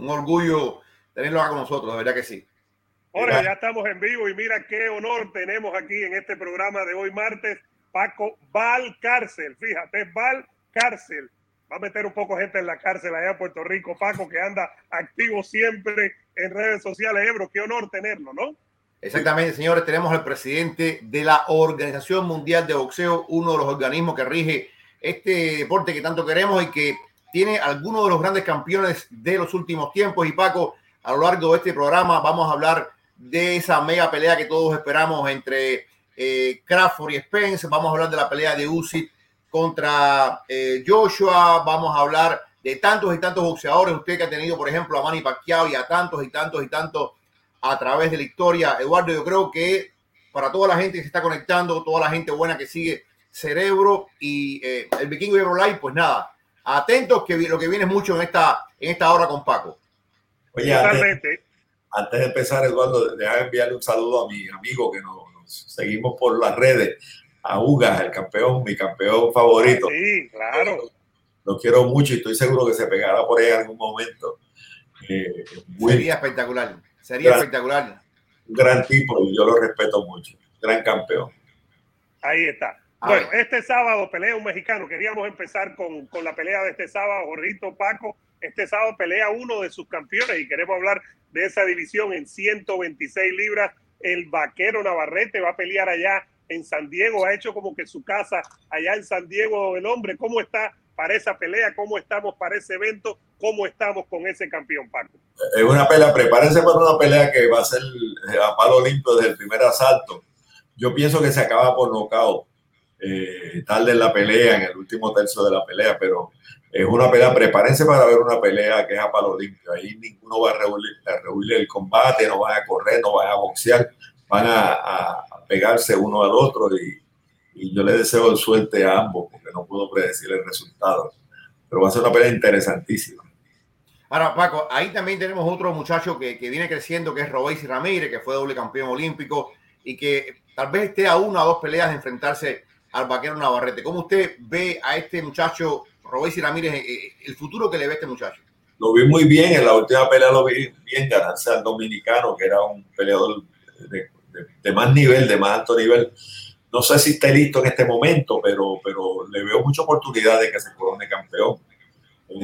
un, orgullo tenerlo acá con nosotros, de verdad que sí. Ahora ya estamos en vivo y mira qué honor tenemos aquí en este programa de hoy martes. Paco Valcárcel, fíjate, Valcárcel. Va a meter un poco gente en la cárcel allá en Puerto Rico, Paco, que anda activo siempre en redes sociales. Ebro, qué honor tenerlo, ¿no? Exactamente, señores, tenemos al presidente de la Organización Mundial de Boxeo, uno de los organismos que rige este deporte que tanto queremos y que tiene algunos de los grandes campeones de los últimos tiempos. Y Paco, a lo largo de este programa vamos a hablar de esa mega pelea que todos esperamos entre eh, Crawford y Spence. Vamos a hablar de la pelea de Usyk contra eh, Joshua. Vamos a hablar de tantos y tantos boxeadores. Usted que ha tenido, por ejemplo, a Manny Pacquiao y a tantos y tantos y tantos a través de la historia. Eduardo, yo creo que para toda la gente que se está conectando, toda la gente buena que sigue Cerebro y eh, el Vikingo y Live, pues nada, atentos que lo que viene mucho en esta, en esta hora con Paco. Oye, antes, de empezar, Eduardo, déjame enviarle un saludo a mi amigo que nos, seguimos por las redes, a Uga, el campeón, mi campeón favorito. Sí, claro. Lo, quiero mucho y estoy seguro que se pegará por ahí en algún momento. Eh, Sería espectacular. Sería espectacular. Un gran tipo y yo lo respeto mucho. Gran campeón. Ahí está. Bueno, este sábado pelea un mexicano. Queríamos empezar con, con la pelea de este sábado. Jorrito Paco, este sábado pelea uno de sus campeones y queremos hablar de esa división en 126 libras. El vaquero Navarrete va a pelear allá en San Diego. Ha hecho como que su casa allá en San Diego. El hombre, ¿cómo está para esa pelea? ¿Cómo estamos para ese evento? ¿Cómo estamos con ese campeón, Paco? Es una pelea, prepárense para una pelea que va a ser a palo limpio desde el primer asalto. Yo pienso que se acaba por nocaut eh, tarde en la pelea, en el último tercio de la pelea, pero es una pelea, prepárense para ver una pelea que es a palo limpio. Ahí ninguno va a rehuir, el combate, no van a correr, no van a boxear, van a, pegarse uno al otro y, yo le deseo suerte a ambos porque no puedo predecir el resultado. Pero va a ser una pelea interesantísima. Ahora, Paco, ahí también tenemos otro muchacho que, que viene creciendo, que es Robéis Ramírez, que fue doble campeón olímpico y que tal vez esté a una o dos peleas de enfrentarse al vaquero Navarrete. ¿Cómo usted ve a este muchacho, Robéis Ramírez, eh, eh, el futuro que le ve este muchacho? Lo vi muy bien, en la última pelea lo vi bien ganarse al dominicano, que era un peleador de, más nivel, de más alto nivel. No sé si está listo en este momento, pero, pero le veo mucha oportunidad de que se corone campeón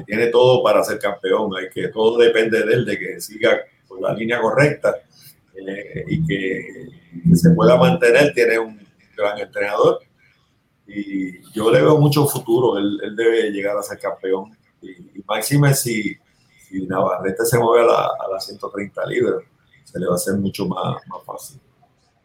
tiene todo para ser campeón, hay que todo depende de él, de que siga por la línea correcta eh, y que, se pueda mantener, tiene un gran entrenador y yo le veo mucho futuro, él, debe llegar a ser campeón y, máxime si, Navarrete se mueve a, las 130 libras, se le va a hacer mucho más, más fácil.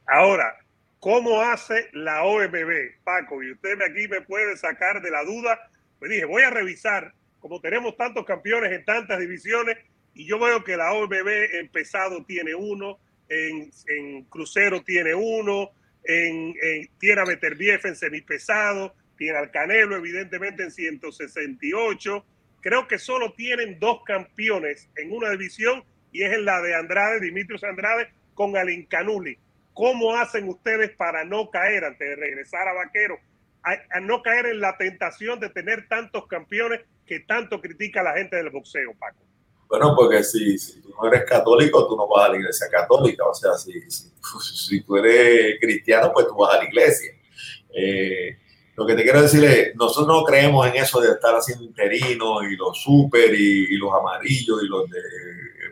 Ahora, ¿cómo hace la OMB, Paco? Y usted aquí me puede sacar de la duda. Pues dije, voy a revisar como tenemos tantos campeones en tantas divisiones, y yo veo que la OMB en pesado tiene uno, en, crucero tiene uno, en, tiene a Beterbiev en semipesado, tiene al Canelo evidentemente en 168. Creo que solo tienen dos campeones en una división y es en la de Andrade, Dimitrios Andrade, con Alin Canuli. ¿Cómo hacen ustedes para no caer antes de regresar a Vaquero? a, no caer en la tentación de tener tantos campeones que tanto critica la gente del boxeo, Paco? Bueno, porque si, si, tú no eres católico, tú no vas a la iglesia católica. O sea, si, si, tú eres cristiano, pues tú vas a la iglesia. Eh, lo que te quiero decir es, nosotros no creemos en eso de estar haciendo interinos y los super y, los amarillos y los de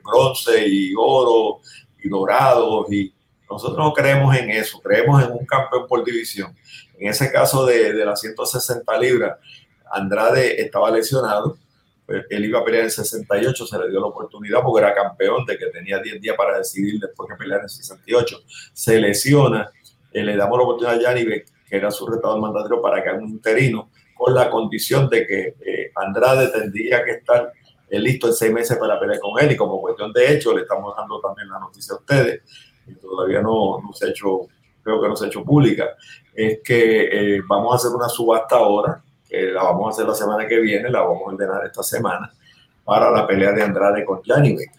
bronce y oro y dorados. Y nosotros no creemos en eso, creemos en un campeón por división. En ese caso de, de las 160 libras, Andrade estaba lesionado, él iba a pelear en 68, se le dio la oportunidad porque era campeón de que tenía 10 días para decidir después que pelear en 68. Se lesiona, eh, le damos la oportunidad a Yanni, que era su retador mandatario, para que haga un interino, con la condición de que eh, Andrade tendría que estar eh, listo en seis meses para pelear con él y como cuestión de hecho le estamos dando también la noticia a ustedes, y todavía no, no se ha hecho, creo que no se ha hecho pública, es que vamos a hacer una subasta ahora la vamos a hacer la semana que viene, la vamos a ordenar esta semana para la pelea de Andrade con Janibe,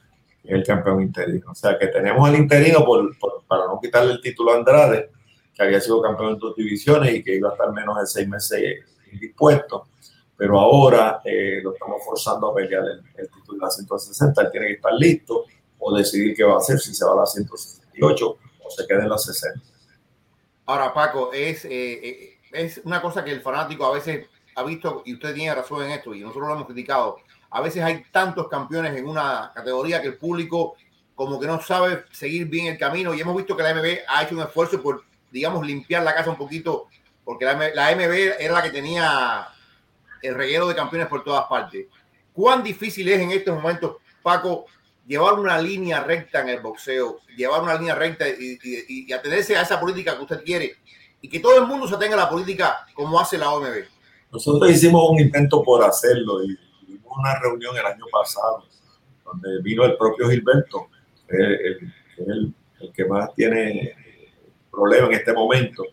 el campeón interino. O sea que tenemos al interino para no quitarle el título a Andrade, que había sido campeón en dos divisiones y que iba a estar menos de seis meses indispuesto. pero ahora eh, lo estamos forzando a pelear el, título de la 160. Él tiene que estar listo o decidir qué va a hacer, si se va a la 168 o se queda en la 60. Ahora, Paco, es, eh, es una cosa que el fanático a veces ha visto, y usted tiene razón en esto, y nosotros lo hemos criticado. A veces hay tantos campeones en una categoría que el público como que no sabe seguir bien el camino y hemos visto que la MB ha hecho un esfuerzo por, digamos, limpiar la casa un poquito, porque la, la MB era la que tenía el reguero de campeones por todas partes. ¿Cuán difícil es en estos momentos, Paco, llevar una línea recta en el boxeo, llevar una línea recta y, y, atenerse a esa política que usted quiere y que todo el mundo se atenga a la política como hace la OMB? Nosotros hicimos un intento por hacerlo y tuvimos una reunión el año pasado donde vino el propio Gilberto el, el, que más tiene problema en este momento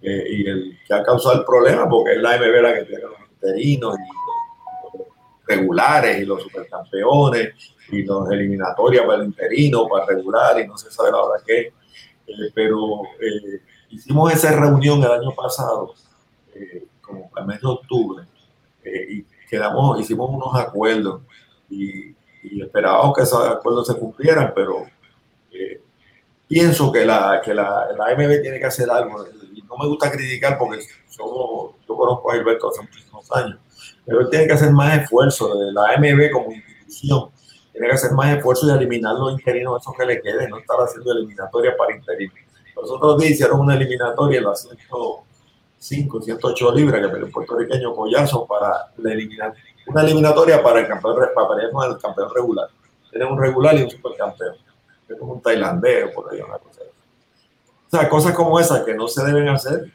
eh, y el que ha causado el problema porque es la MB la que tiene los interinos y los regulares y los supercampeones y los eliminatorias para el interino, para el regular y no se sabe la hora qué. Eh, pero eh, hicimos esa reunión el año pasado, eh, como al mes de octubre, eh, y quedamos, hicimos unos acuerdos y y esperábamos que esos acuerdos se cumplieran, pero eh, pienso que, la, que la, la MB tiene que hacer algo. No me gusta criticar porque somos, yo conozco a Gilberto hace muchísimos años, pero él tiene que hacer más esfuerzo la MB como institución. Tiene que hacer más esfuerzo y eliminar los interinos, esos que le queden, no estar haciendo eliminatoria para interinos. Los otros días hicieron una eliminatoria en la 105, 108 libras que peleó el puertorriqueño Collazo para la eliminación una eliminatoria para el campeón, para pelear con el campeón regular. Tienen un regular y un supercampeón. Es como un tailandés por ahí, una cosa. O sea, cosas como esas que no se deben hacer.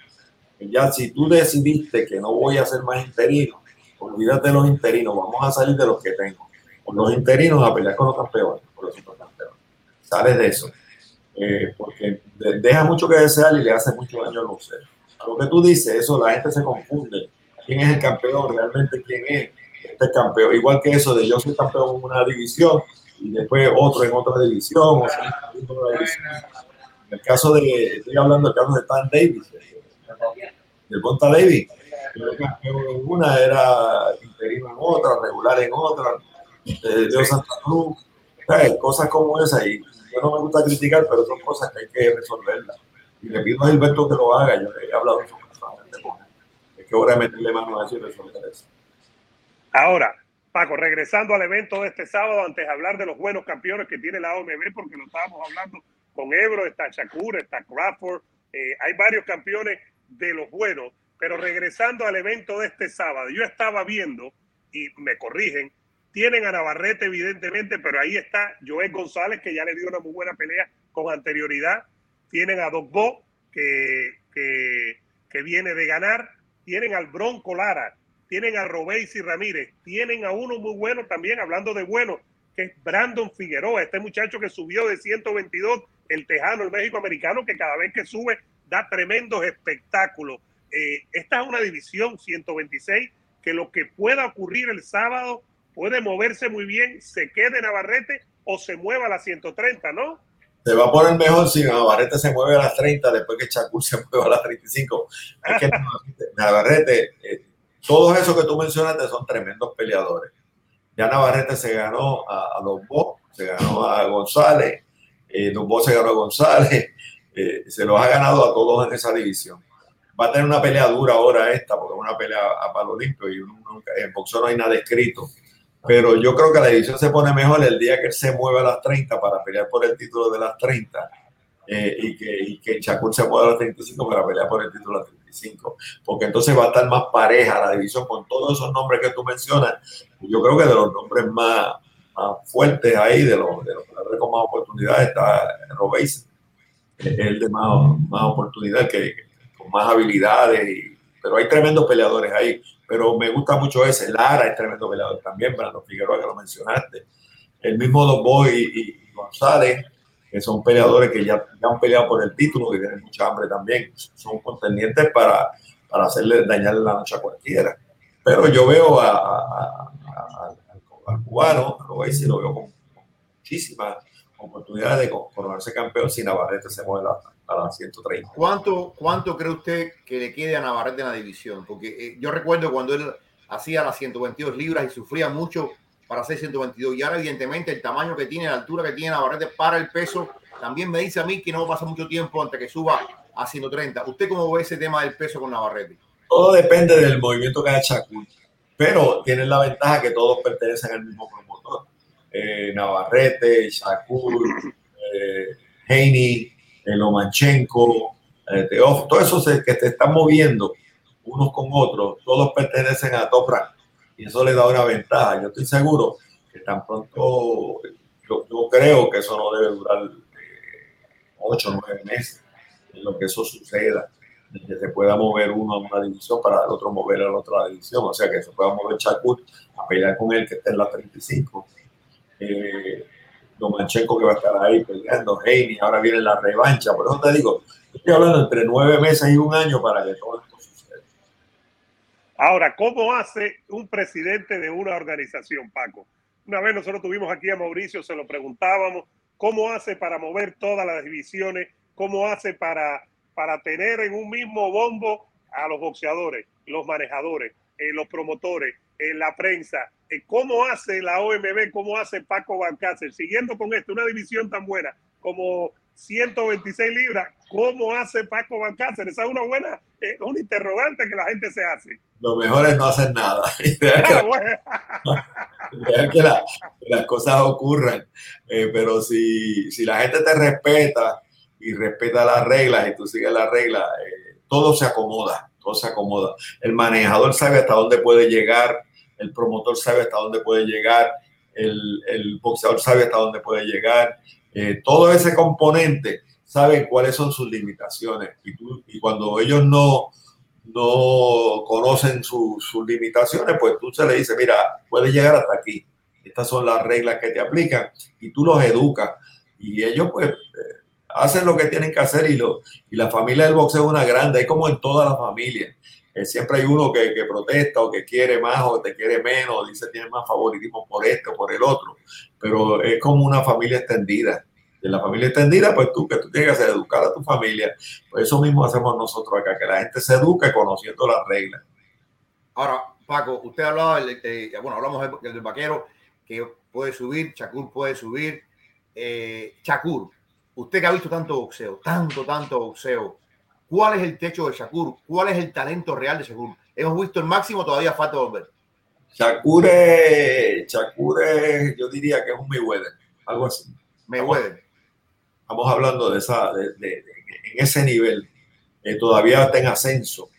Ya si tú decidiste que no voy a hacer más interinos, olvídate de los interinos, vamos a salir de los que tengo. Con los interinos a pelear con los campeones, con los supercampeones. Sales de eso. Eh, porque deja mucho que desear y le hace mucho daño al boxeo. Que tú dices, eso la gente se confunde. ¿Quién es el campeón? ¿Realmente quién es? este campeón, igual que eso de yo soy campeón en una división y después otro en otra división. O sea, en el caso de, estoy hablando del caso de Stan Davis, de Ponta Davis, el campeón en una era interino en otra, regular en otra, de Dios Santa Cruz, cosas como esas. Y yo no me gusta criticar, pero son cosas que hay que resolverlas. Y le pido a Gilberto que lo haga, yo he hablado personalmente con. Es que ahora meterle mano a eso y resolver eso. Ahora, Paco, regresando al evento de este sábado, antes de hablar de los buenos campeones que tiene la OMB, porque lo estábamos hablando con Ebro, está Shakur, está Crawford, eh, hay varios campeones de los buenos, pero regresando al evento de este sábado, yo estaba viendo, y me corrigen, tienen a Navarrete evidentemente, pero ahí está Joel González, que ya le dio una muy buena pelea con anterioridad, tienen a Dogbo, que, que, viene de ganar, tienen al Bronco Lara, tienen a Robéis y Ramírez, tienen a uno muy bueno también, hablando de bueno, que es Brandon Figueroa, este muchacho que subió de 122, el tejano, el México americano, que cada vez que sube da tremendos espectáculos. Eh, esta es una división 126 que lo que pueda ocurrir el sábado puede moverse muy bien, se quede Navarrete o se mueva a las 130, ¿no? Se va a poner mejor si Navarrete se mueve a las 30 después que Chacur se mueva a las 35. Es que Navarrete, eh, todos esos que tú mencionaste son tremendos peleadores. Ya Navarrete se ganó a, a Bo, se ganó a González, eh, Bo se ganó a González, eh, se los ha ganado a todos en esa división. Va a tener una pelea dura ahora esta, porque es una pelea a palo limpio y uno, en boxeo no hay nada escrito. Pero yo creo que la división se pone mejor el día que él se mueve a las 30 para pelear por el título de las 30 eh, y, que, y que Shakur se mueva a las 35 para pelear por el título de las 30 porque entonces va a estar más pareja la división con todos esos nombres que tú mencionas. Yo creo que de los nombres más, más fuertes ahí, de los, de los con más oportunidades, está Robéis, el de más, más oportunidades, que, con más habilidades, y, pero hay tremendos peleadores ahí. Pero me gusta mucho ese. Lara es tremendo peleador también, Brando Figueroa, que lo mencionaste. El mismo Don Boy y, y González que son peleadores que ya, han peleado por el título, que tienen mucha hambre también, son contendientes para, para hacerle dañarle la noche a cualquiera. Pero yo veo a, al cubano, a lo lo veo con, muchísimas oportunidades de coronarse campeón si Navarrete se mueve a, a las 130. ¿Cuánto, ¿Cuánto cree usted que le quede a Navarrete en la división? Porque eh, yo recuerdo cuando él hacía las 122 libras y sufría mucho para hacer 122. Y ahora, evidentemente, el tamaño que tiene, la altura que tiene Navarrete para el peso, también me dice a mí que no pasa mucho tiempo antes que suba a 130. ¿Usted cómo ve ese tema del peso con Navarrete? Todo depende del movimiento que haga Shakur, pero tienen la ventaja que todos pertenecen al mismo promotor. Eh, Navarrete, Shakur, eh, Heini, eh, Lomachenko, eh, Teof, todo eso que te están moviendo unos con otros, todos pertenecen a Top Rank y eso le da una ventaja. Yo estoy seguro que tan pronto, yo, creo que eso no debe durar eh, ocho o nueve meses en lo que eso suceda, que se pueda mover uno a una división para el otro mover a la otra división, o sea que se pueda mover Chakut a pelear con él que está en la 35. Eh, Lomachenko que va a estar ahí peleando, Heini, ahora viene la revancha, por eso te digo, estoy hablando entre nueve meses y un año para que todo Ahora, ¿cómo hace un presidente de una organización, Paco? Una vez nosotros tuvimos aquí a Mauricio, se lo preguntábamos, ¿cómo hace para mover todas las divisiones? ¿Cómo hace para, para tener en un mismo bombo a los boxeadores, los manejadores, eh, los promotores, eh, la prensa? ¿Cómo hace la OMB? ¿Cómo hace Paco Balcácer? Siguiendo con esto, una división tan buena como 126 libras. ¿Cómo hace Paco Balcácer? Esa es una buena, eh, un interrogante que la gente se hace. Lo mejor es no hacer nada. Dejar que, las cosas ocurran. Eh, pero si, si, la gente te respeta y respeta las reglas y tú sigues las reglas, eh, todo se acomoda, todo se acomoda. El manejador sabe hasta dónde puede llegar, el promotor sabe hasta dónde puede llegar, el, el boxeador sabe hasta dónde puede llegar eh, todo ese componente saben cuáles son sus limitaciones y, y cuando ellos no, no conocen sus limitaciones, pues tú se le dices, mira, puedes llegar hasta aquí. Estas son las reglas que te aplican y tú los educas y ellos pues eh, hacen lo que tienen que hacer y, lo, y la familia del boxeo es una grande, hay como en todas las familias. Eh, siempre hay uno que, protesta o que quiere más o te quiere menos, dice tiene más favoritismo por esto o por el otro, pero es como una familia extendida de la familia extendida, pues tú que tú tienes que educar a tu familia. Pues eso mismo hacemos nosotros acá, que la gente se eduque conociendo las reglas. Ahora, Paco, usted hablaba, del, bueno, hablamos del, vaquero que puede subir, Chakur puede subir. Eh, Chakur, usted que ha visto tanto boxeo, tanto, tanto boxeo, ¿cuál es el techo de Shakur? ¿Cuál es el talento real de Shakur? Hemos visto el máximo, todavía falta volver. Shakur es, Shakur es, yo diría que es un Mayweather, algo así. Mayweather estamos hablando de esa, de, en ese nivel, eh, todavía está en ascenso,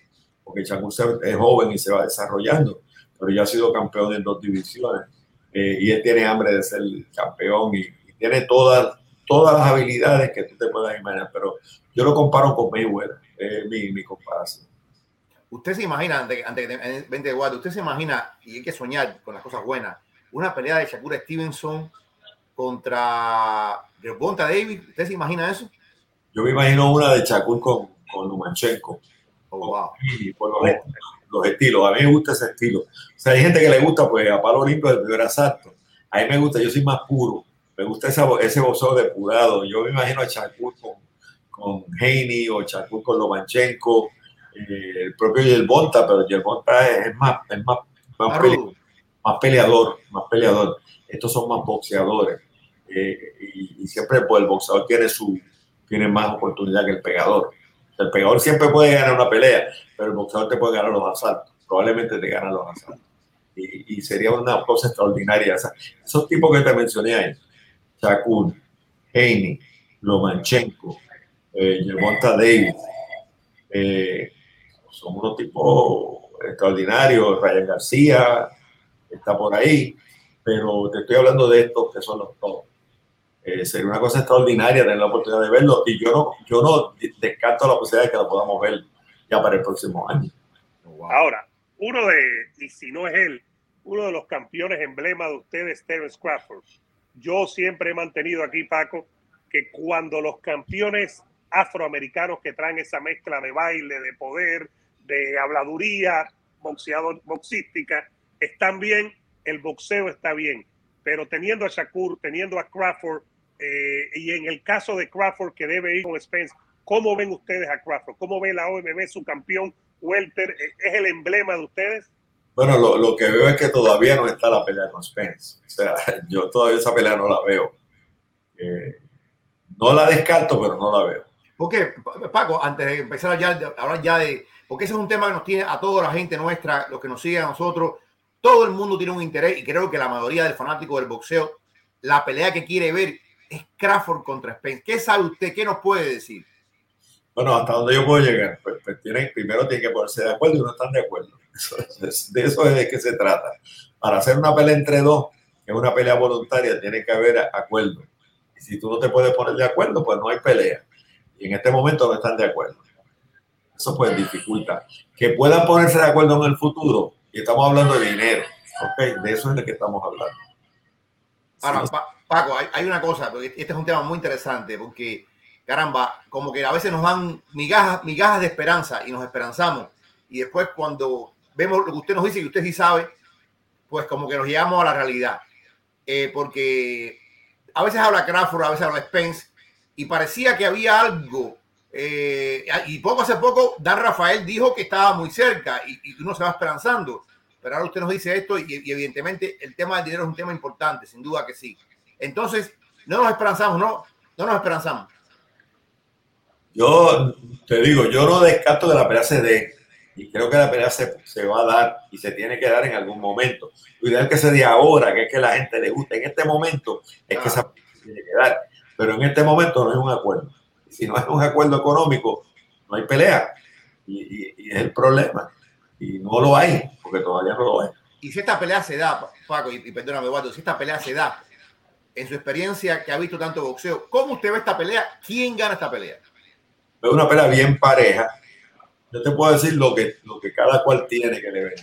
porque Changur es joven y se va desarrollando, pero ya ha sido campeón en dos divisiones eh, y él tiene hambre de ser campeón y, tiene todas, todas las habilidades que tú te puedas imaginar, pero yo lo comparo con Mayweather, es mi, mi comparación. Usted se imagina, antes, antes de 20 de usted se imagina, y hay que soñar con las cosas buenas, una pelea de Shakur Stevenson contra Bonta David. ¿Usted se imagina eso? Yo me imagino una de Chacul con, con Lumachenko. Oh, wow. Y por los, estilos. A mí me gusta ese estilo. O sea, hay gente que le gusta, pues, a palo limpio del primer asalto. A mí me gusta, yo soy más puro. Me gusta ese, ese boxeo depurado. Yo me imagino a Chacul con, con Heini o Chacul con Lomachenko. Eh, el propio Yerbonta, pero Yerbonta es, es más, es más, más, más peleador, más peleador. Estos son más boxeadores. Eh, y, siempre pues, el boxeador tiene, su, tiene más oportunidad que el pegador. El pegador siempre puede ganar una pelea, pero el boxeador te puede ganar los asaltos. Probablemente te gana los asaltos. Y, sería una cosa extraordinaria. esos tipos que te mencioné ahí, Shakur, Heini, Lomachenko, eh, Davis, eh, son unos tipos extraordinarios. Ryan García está por ahí, pero te estoy hablando de estos que son los todos. Eh, sería una cosa extraordinaria tener la oportunidad de verlo y yo no, yo no descarto la posibilidad de que lo podamos ver ya para el próximo año. Ahora, uno de, y si no es él, uno de los campeones emblema de ustedes, Terence Crawford. Yo siempre he mantenido aquí, Paco, que cuando los campeones afroamericanos que traen esa mezcla de baile, de poder, de habladuría, boxeador, boxística, están bien, el boxeo está bien. Pero teniendo a Shakur, teniendo a Crawford, eh, y en el caso de Crawford, que debe ir con Spence, ¿cómo ven ustedes a Crawford? ¿Cómo ve la OMB su campeón welter? ¿Es el emblema de ustedes? Bueno, lo, lo, que veo es que todavía no está la pelea con Spence. O sea, yo todavía esa pelea no la veo. Eh, no la descarto, pero no la veo. Porque, Paco, antes de empezar ya, hablar ya de. Porque ese es un tema que nos tiene a toda la gente nuestra, los que nos siguen a nosotros. Todo el mundo tiene un interés y creo que la mayoría del fanático del boxeo, la pelea que quiere ver es Crawford contra Spence. ¿Qué sabe usted? ¿Qué nos puede decir? Bueno, hasta donde yo puedo llegar. Pues, pues tienen, primero tienen que ponerse de acuerdo y no están de acuerdo. De eso es de qué se trata. Para hacer una pelea entre dos, que es una pelea voluntaria, tiene que haber acuerdo. Y si tú no te puedes poner de acuerdo, pues no hay pelea. Y en este momento no están de acuerdo. Eso pues dificulta. Que puedan ponerse de acuerdo en el futuro, y estamos hablando de dinero, ¿ok? De eso es de que estamos hablando. Ahora, Paco, hay, hay, una cosa, porque este es un tema muy interesante, porque, caramba, como que a veces nos dan migajas, migajas de esperanza y nos esperanzamos, y después cuando vemos lo que usted nos dice y usted sí sabe, pues como que nos llevamos a la realidad. Eh, porque a veces habla Crawford, a veces habla Spence, y parecía que había algo. Eh, y poco hace poco, Dan Rafael dijo que estaba muy cerca y, y, uno se va esperanzando. Pero ahora usted nos dice esto y, evidentemente el tema del dinero es un tema importante, sin duda que sí. Entonces, no nos esperanzamos, no, no nos esperanzamos. Yo te digo, yo no descarto que la pelea dé y creo que la pelea se, se, va a dar y se tiene que dar en algún momento. Lo ideal que se dé ahora, que es que la gente le guste en este momento, es ah. que esa tiene que dar. Pero en este momento no es un acuerdo. Si no es un acuerdo económico, no hay pelea. Y, y, y, es el problema. Y no lo hay, porque todavía no lo hay. Y si esta pelea se da, Paco, y, y perdóname, Eduardo, si esta pelea se da, en su experiencia que ha visto tanto boxeo, ¿cómo usted ve esta pelea? ¿Quién gana esta pelea? Veo una pelea bien pareja yo te puedo decir lo que, lo que cada cual tiene que le ver.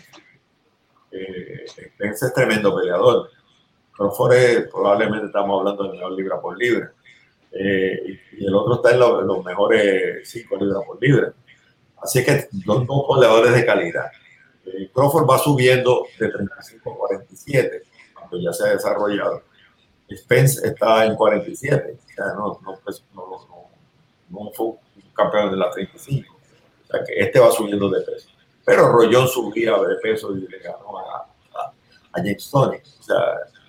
Eh, Spence es tremendo peleador. Crawford es, probablemente estamos hablando de mejor libra por libra. Eh, y, el otro está en los, mejores 5 libras por libra. Así que dos, dos peleadores de calidad. Eh, Crawford va subiendo de 35 a 47, cuando ya se ha desarrollado. Spence está en 47, o sea, no, pues, no, no, no fue un campeón de la 35 que este va subiendo de peso. Pero Rollón subía de peso y le ganó a, a, James Tony. O sea,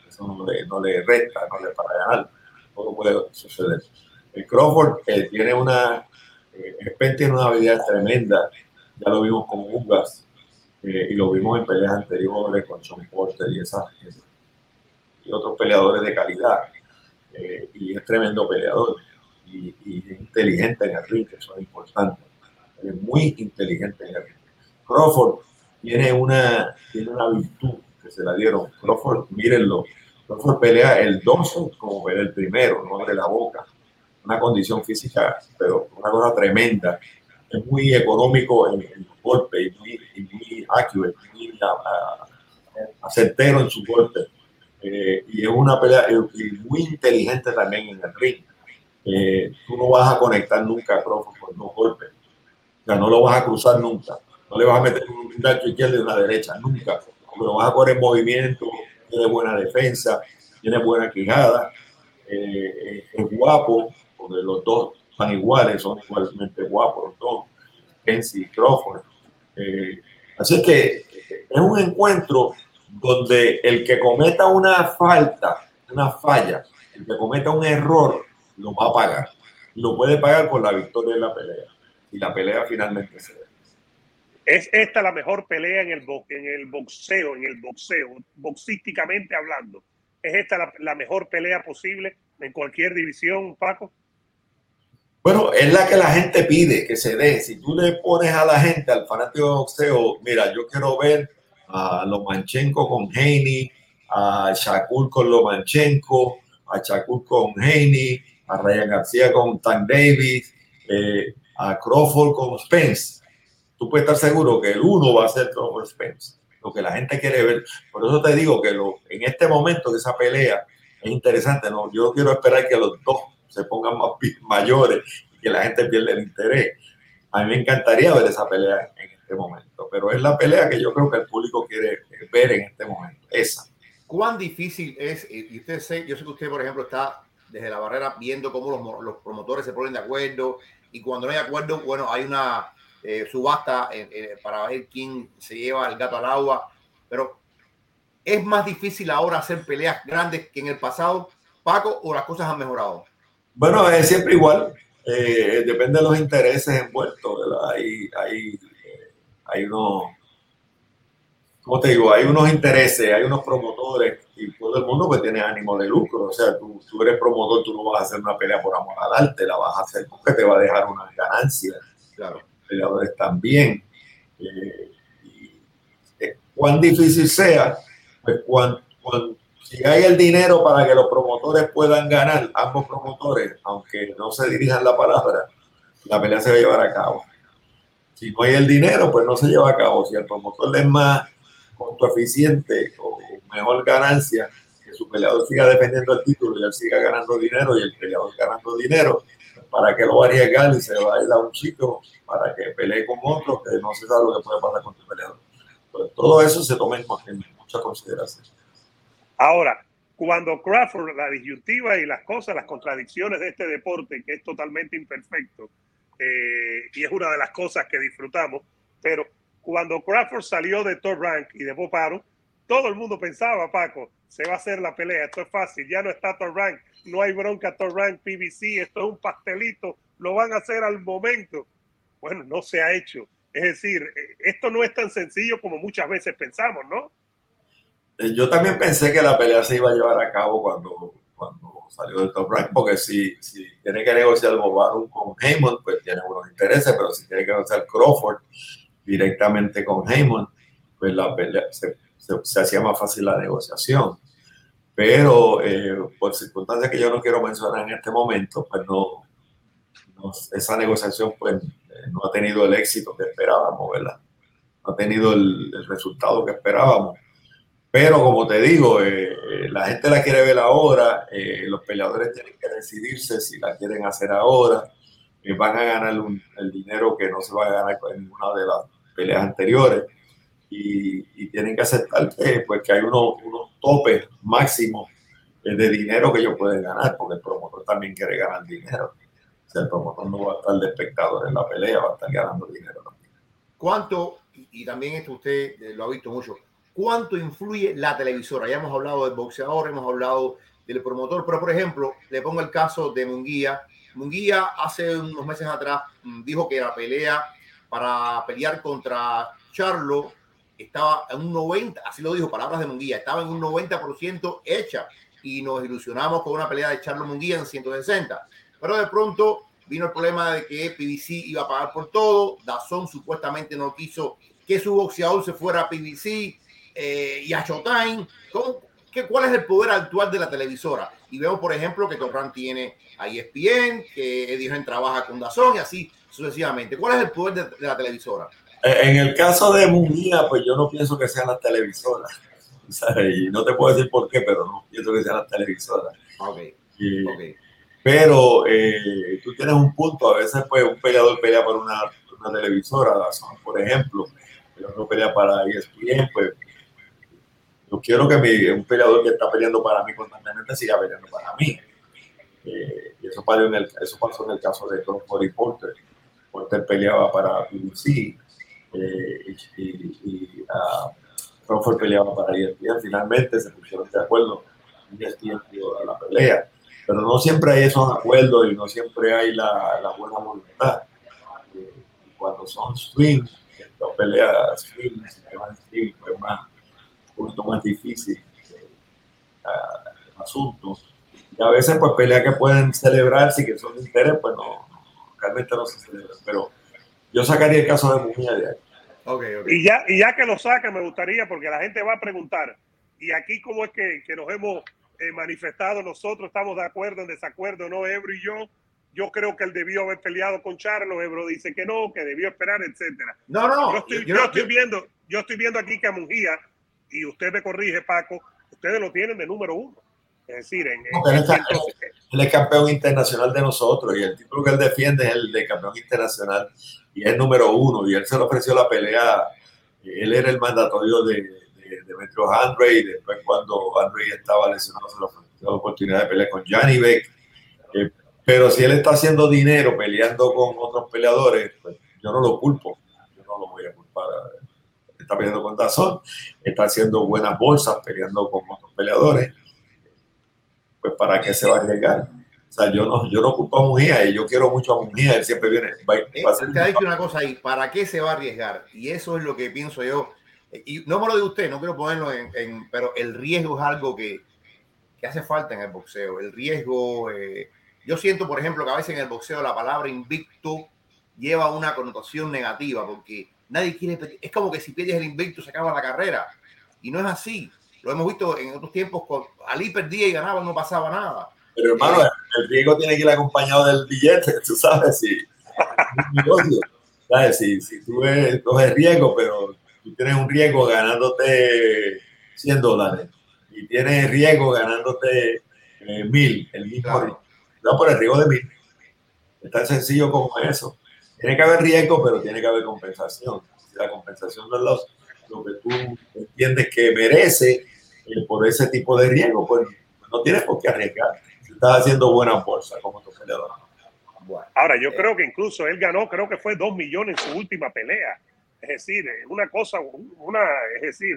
eso no le, no le resta, no le para ganar. Todo puede suceder. El Crawford eh, tiene una, eh, tiene una habilidad tremenda. Ya lo vimos con Ugas eh, y lo vimos en peleas anteriores con Sean Porter y, esas, y otros peleadores de calidad. Eh, y es tremendo peleador y, y inteligente en el ring, eso es importante es muy inteligente en el Crawford tiene una, tiene una virtud que se la dieron. Crawford, mírenlo, Crawford pelea el 12 como pelea el primero, no abre la boca. Una condición física, pero una cosa tremenda. Es muy económico en, en los golpes y muy, y muy accurate, muy acertero en su golpe. Eh, y es una pelea muy inteligente también en el ring. Eh, tú no vas a conectar nunca a Crawford con dos golpes no lo vas a cruzar nunca. No le vas a meter un gancho izquierdo y una derecha, nunca. Lo vas a poner en movimiento, tiene buena defensa, tiene buena quijada, eh, es guapo, porque los dos son iguales, son igualmente guapos los dos, Kenzie y Crawford. Eh, así que es un encuentro donde el que cometa una falta, una falla, el que cometa un error, lo va a pagar. Lo puede pagar con la victoria de la pelea y la pelea finalmente se ve. ¿Es esta la mejor pelea en el, bo en el boxeo, en el boxeo, boxísticamente hablando? ¿Es esta la, la, mejor pelea posible en cualquier división, Paco? Bueno, es la que la gente pide que se dé. Si tú le pones a la gente, al fanático de boxeo, mira, yo quiero ver a Lomachenko con Haney, a Shakur con Lomachenko, a Shakur con Haney, a Ryan García con Tank Davis, eh, a Crawford con Spence, tú puedes estar seguro que el uno va a ser Crawford Spence. Lo que la gente quiere ver. Por eso te digo que lo, en este momento de esa pelea es interesante. ¿no? Yo quiero esperar que los dos se pongan más, mayores y que la gente pierda el interés. A mí me encantaría ver esa pelea en este momento, pero es la pelea que yo creo que el público quiere ver en este momento. Esa. ¿Cuán difícil es? Y usted sé, yo sé que usted, por ejemplo, está desde la barrera viendo cómo los promotores se ponen de acuerdo, y cuando no hay acuerdo, bueno, hay una eh, subasta eh, eh, para ver quién se lleva el gato al agua. pero ¿es más difícil ahora hacer peleas grandes que en el pasado, Paco, o las cosas han mejorado? Bueno, es siempre igual. Eh, depende de los intereses envueltos. Hay, hay, hay unos, ¿cómo te digo? Hay unos intereses, hay unos promotores y todo el mundo que tiene ánimo de lucro. O sea, tú, tú eres promotor, tú no vas a hacer una pelea por amor al arte, la vas a hacer porque te va a dejar unas ganancias. Claro. Los peleadores también. Eh, eh, cuán difícil sea, pues cuán, si hay el dinero para que los promotores puedan ganar, ambos promotores, aunque no se dirijan la palabra, la pelea se va a llevar a cabo. Si no hay el dinero, pues no se lleva a cabo. Si el promotor es más costo eficiente o mejor ganancia, que su peleador siga defendiendo el título y él siga ganando dinero y el peleador ganando dinero, para que lo arriesgar y se va a ir a un sitio para que pelee con otro que no se sabe lo que puede pasar con tu peleador. Pues todo eso se toma en mucha consideración. Ahora, cuando Crawford, la disyuntiva y las cosas, las contradicciones de este deporte, que es totalmente imperfecto, eh, y es una de las cosas que disfrutamos, pero cuando Crawford salió de Top Rank y de Bob todo el mundo pensaba, Paco, se va a hacer la pelea, esto es fácil, ya no está Top Rank, no hay bronca Top Rank, PBC, esto es un pastelito, lo van a hacer al momento. Bueno, no se ha hecho. Es decir, eh, esto no es tan sencillo como muchas veces pensamos, ¿no? Eh, yo también pensé que la pelea se iba a llevar a cabo cuando, salió del top rank, porque si, si tiene que negociar Bob con Heyman, pues tiene unos intereses, pero si tiene que negociar Crawford directamente con Heyman, pues la pelea se, se, hacía más fácil la negociación. Pero eh, por circunstancias que yo no quiero mencionar en este momento, pues no, esa negociación pues eh, no ha tenido el éxito que esperábamos, ¿verdad? No ha tenido el, resultado que esperábamos. Pero como te digo, eh, eh, la gente la quiere ver ahora, eh, los peleadores tienen que decidirse si la quieren hacer ahora, van a ganar el dinero que no se va a ganar en ninguna de las peleas anteriores y, tienen que aceptar que, pues, que hay unos, unos topes máximos de dinero que ellos pueden ganar, porque el promotor también quiere ganar dinero. O sea, el promotor no va a estar de espectador en la pelea, va a estar ganando dinero también. ¿Cuánto, y también esto usted lo ha visto mucho, cuánto influye la televisora. Ya hemos hablado del boxeador, hemos hablado del promotor, pero por ejemplo, le pongo el caso de Munguía. Munguía hace unos meses atrás mm, dijo que la pelea para pelear contra Charlo estaba en un 90, así lo dijo, palabras de Munguía, estaba en un 90% hecha y nos ilusionamos con una pelea de Charlo Munguía en 160. Pero de pronto vino el problema de que PBC iba a pagar por todo, Dazón supuestamente no quiso que su boxeador se fuera a PBC, eh, y a Showtime. qué, ¿Cuál es el poder actual de la televisora? Y vemos, por ejemplo, que Torran tiene a ESPN, que Eddie trabaja con Dazón y así sucesivamente. ¿Cuál es el poder de, la televisora? Eh, en el caso de Munía, pues yo no pienso que sean las televisoras. Y no te puedo decir por qué, pero no pienso que sean las televisoras. Okay. Pero eh, tú tienes un punto, a veces pues un peleador pelea por una, una televisora, por ejemplo, el otro pelea para ESPN, pues yo quiero que mi, un peleador que está peleando para mí constantemente siga peleando para mí. Eh, y eso, pasó en el, eso pasó en el caso de Crawford y Porter. Porter peleaba para BBC eh, y, y, uh, Crawford peleaba para ESPN. Finalmente se pusieron de acuerdo y ESPN dio la pelea. Pero no siempre hay esos acuerdos y no siempre hay la, buena voluntad. Eh, cuando son swings, dos peleas swings, swing, más un poquito más difícil uh, el asunto. Y a veces, pues, peleas que pueden celebrarse y que son de interés, pues no, realmente no se celebran. Pero yo sacaría el caso de Mujía de ahí. Okay, okay. Y, ya, y ya que lo saca, me gustaría, porque la gente va a preguntar, y aquí cómo es que, que nos hemos eh, manifestado, nosotros estamos de acuerdo, en desacuerdo, ¿no? Ebro y yo, yo creo que él debió haber peleado con Charlo, Ebro dice que no, que debió esperar, etcétera. No, no, yo estoy, yo, yo, estoy viendo, yo estoy viendo aquí que a Mujía y usted me corrige, Paco, ustedes lo tienen de número uno. Es decir, en, él, es campeón internacional de nosotros y el título que él defiende es el de campeón internacional y es número uno. Y él se le ofreció la pelea. Él era el mandatorio de, de, de Metro Andre y después, cuando Andre estaba lesionado, se le ofreció la oportunidad de pelear con Johnny Beck. Eh, pero si él está haciendo dinero peleando con otros peleadores, pues yo no lo culpo. Yo no lo voy a culpar. está peleando con Dazón, está haciendo buenas bolsas, peleando con otros peleadores. Pues, ¿para qué se va a arriesgar? O sea, yo no, yo no ocupo a Mujía y yo quiero mucho a Mujía, él siempre viene. Eh, te ha dicho una cosa ahí, ¿para qué se va a arriesgar? Y eso es lo que pienso yo. Y no me lo de usted, no quiero ponerlo en, pero el riesgo es algo que, que, hace falta en el boxeo. El riesgo, eh, yo siento, por ejemplo, que a veces en el boxeo la palabra invicto lleva una connotación negativa, porque nadie quiere, es como que si pierdes el invicto se acaba la carrera. Y no es así. Lo hemos visto en otros tiempos, con Ali perdía y ganaba, no pasaba nada. Pero hermano, eh, el riesgo tiene que ir acompañado del billete, tú sabes, si, ¿sabes? si, si tú coges riesgo, pero tú tienes un riesgo ganándote 100 dólares y tienes riesgo ganándote eh, mil, el mismo riesgo. No, por el riesgo de mil. Es tan sencillo como eso. Tiene que haber riesgo, pero tiene que haber compensación. Si la compensación no es lo, que tú entiendes que merece eh, por ese tipo de riesgo, pues no tienes por qué arriesgar. Estás haciendo buena bolsa como tu peleador. Ahora, yo creo que incluso él ganó, creo que fue dos millones en su última pelea. Es decir, una cosa, una, es decir,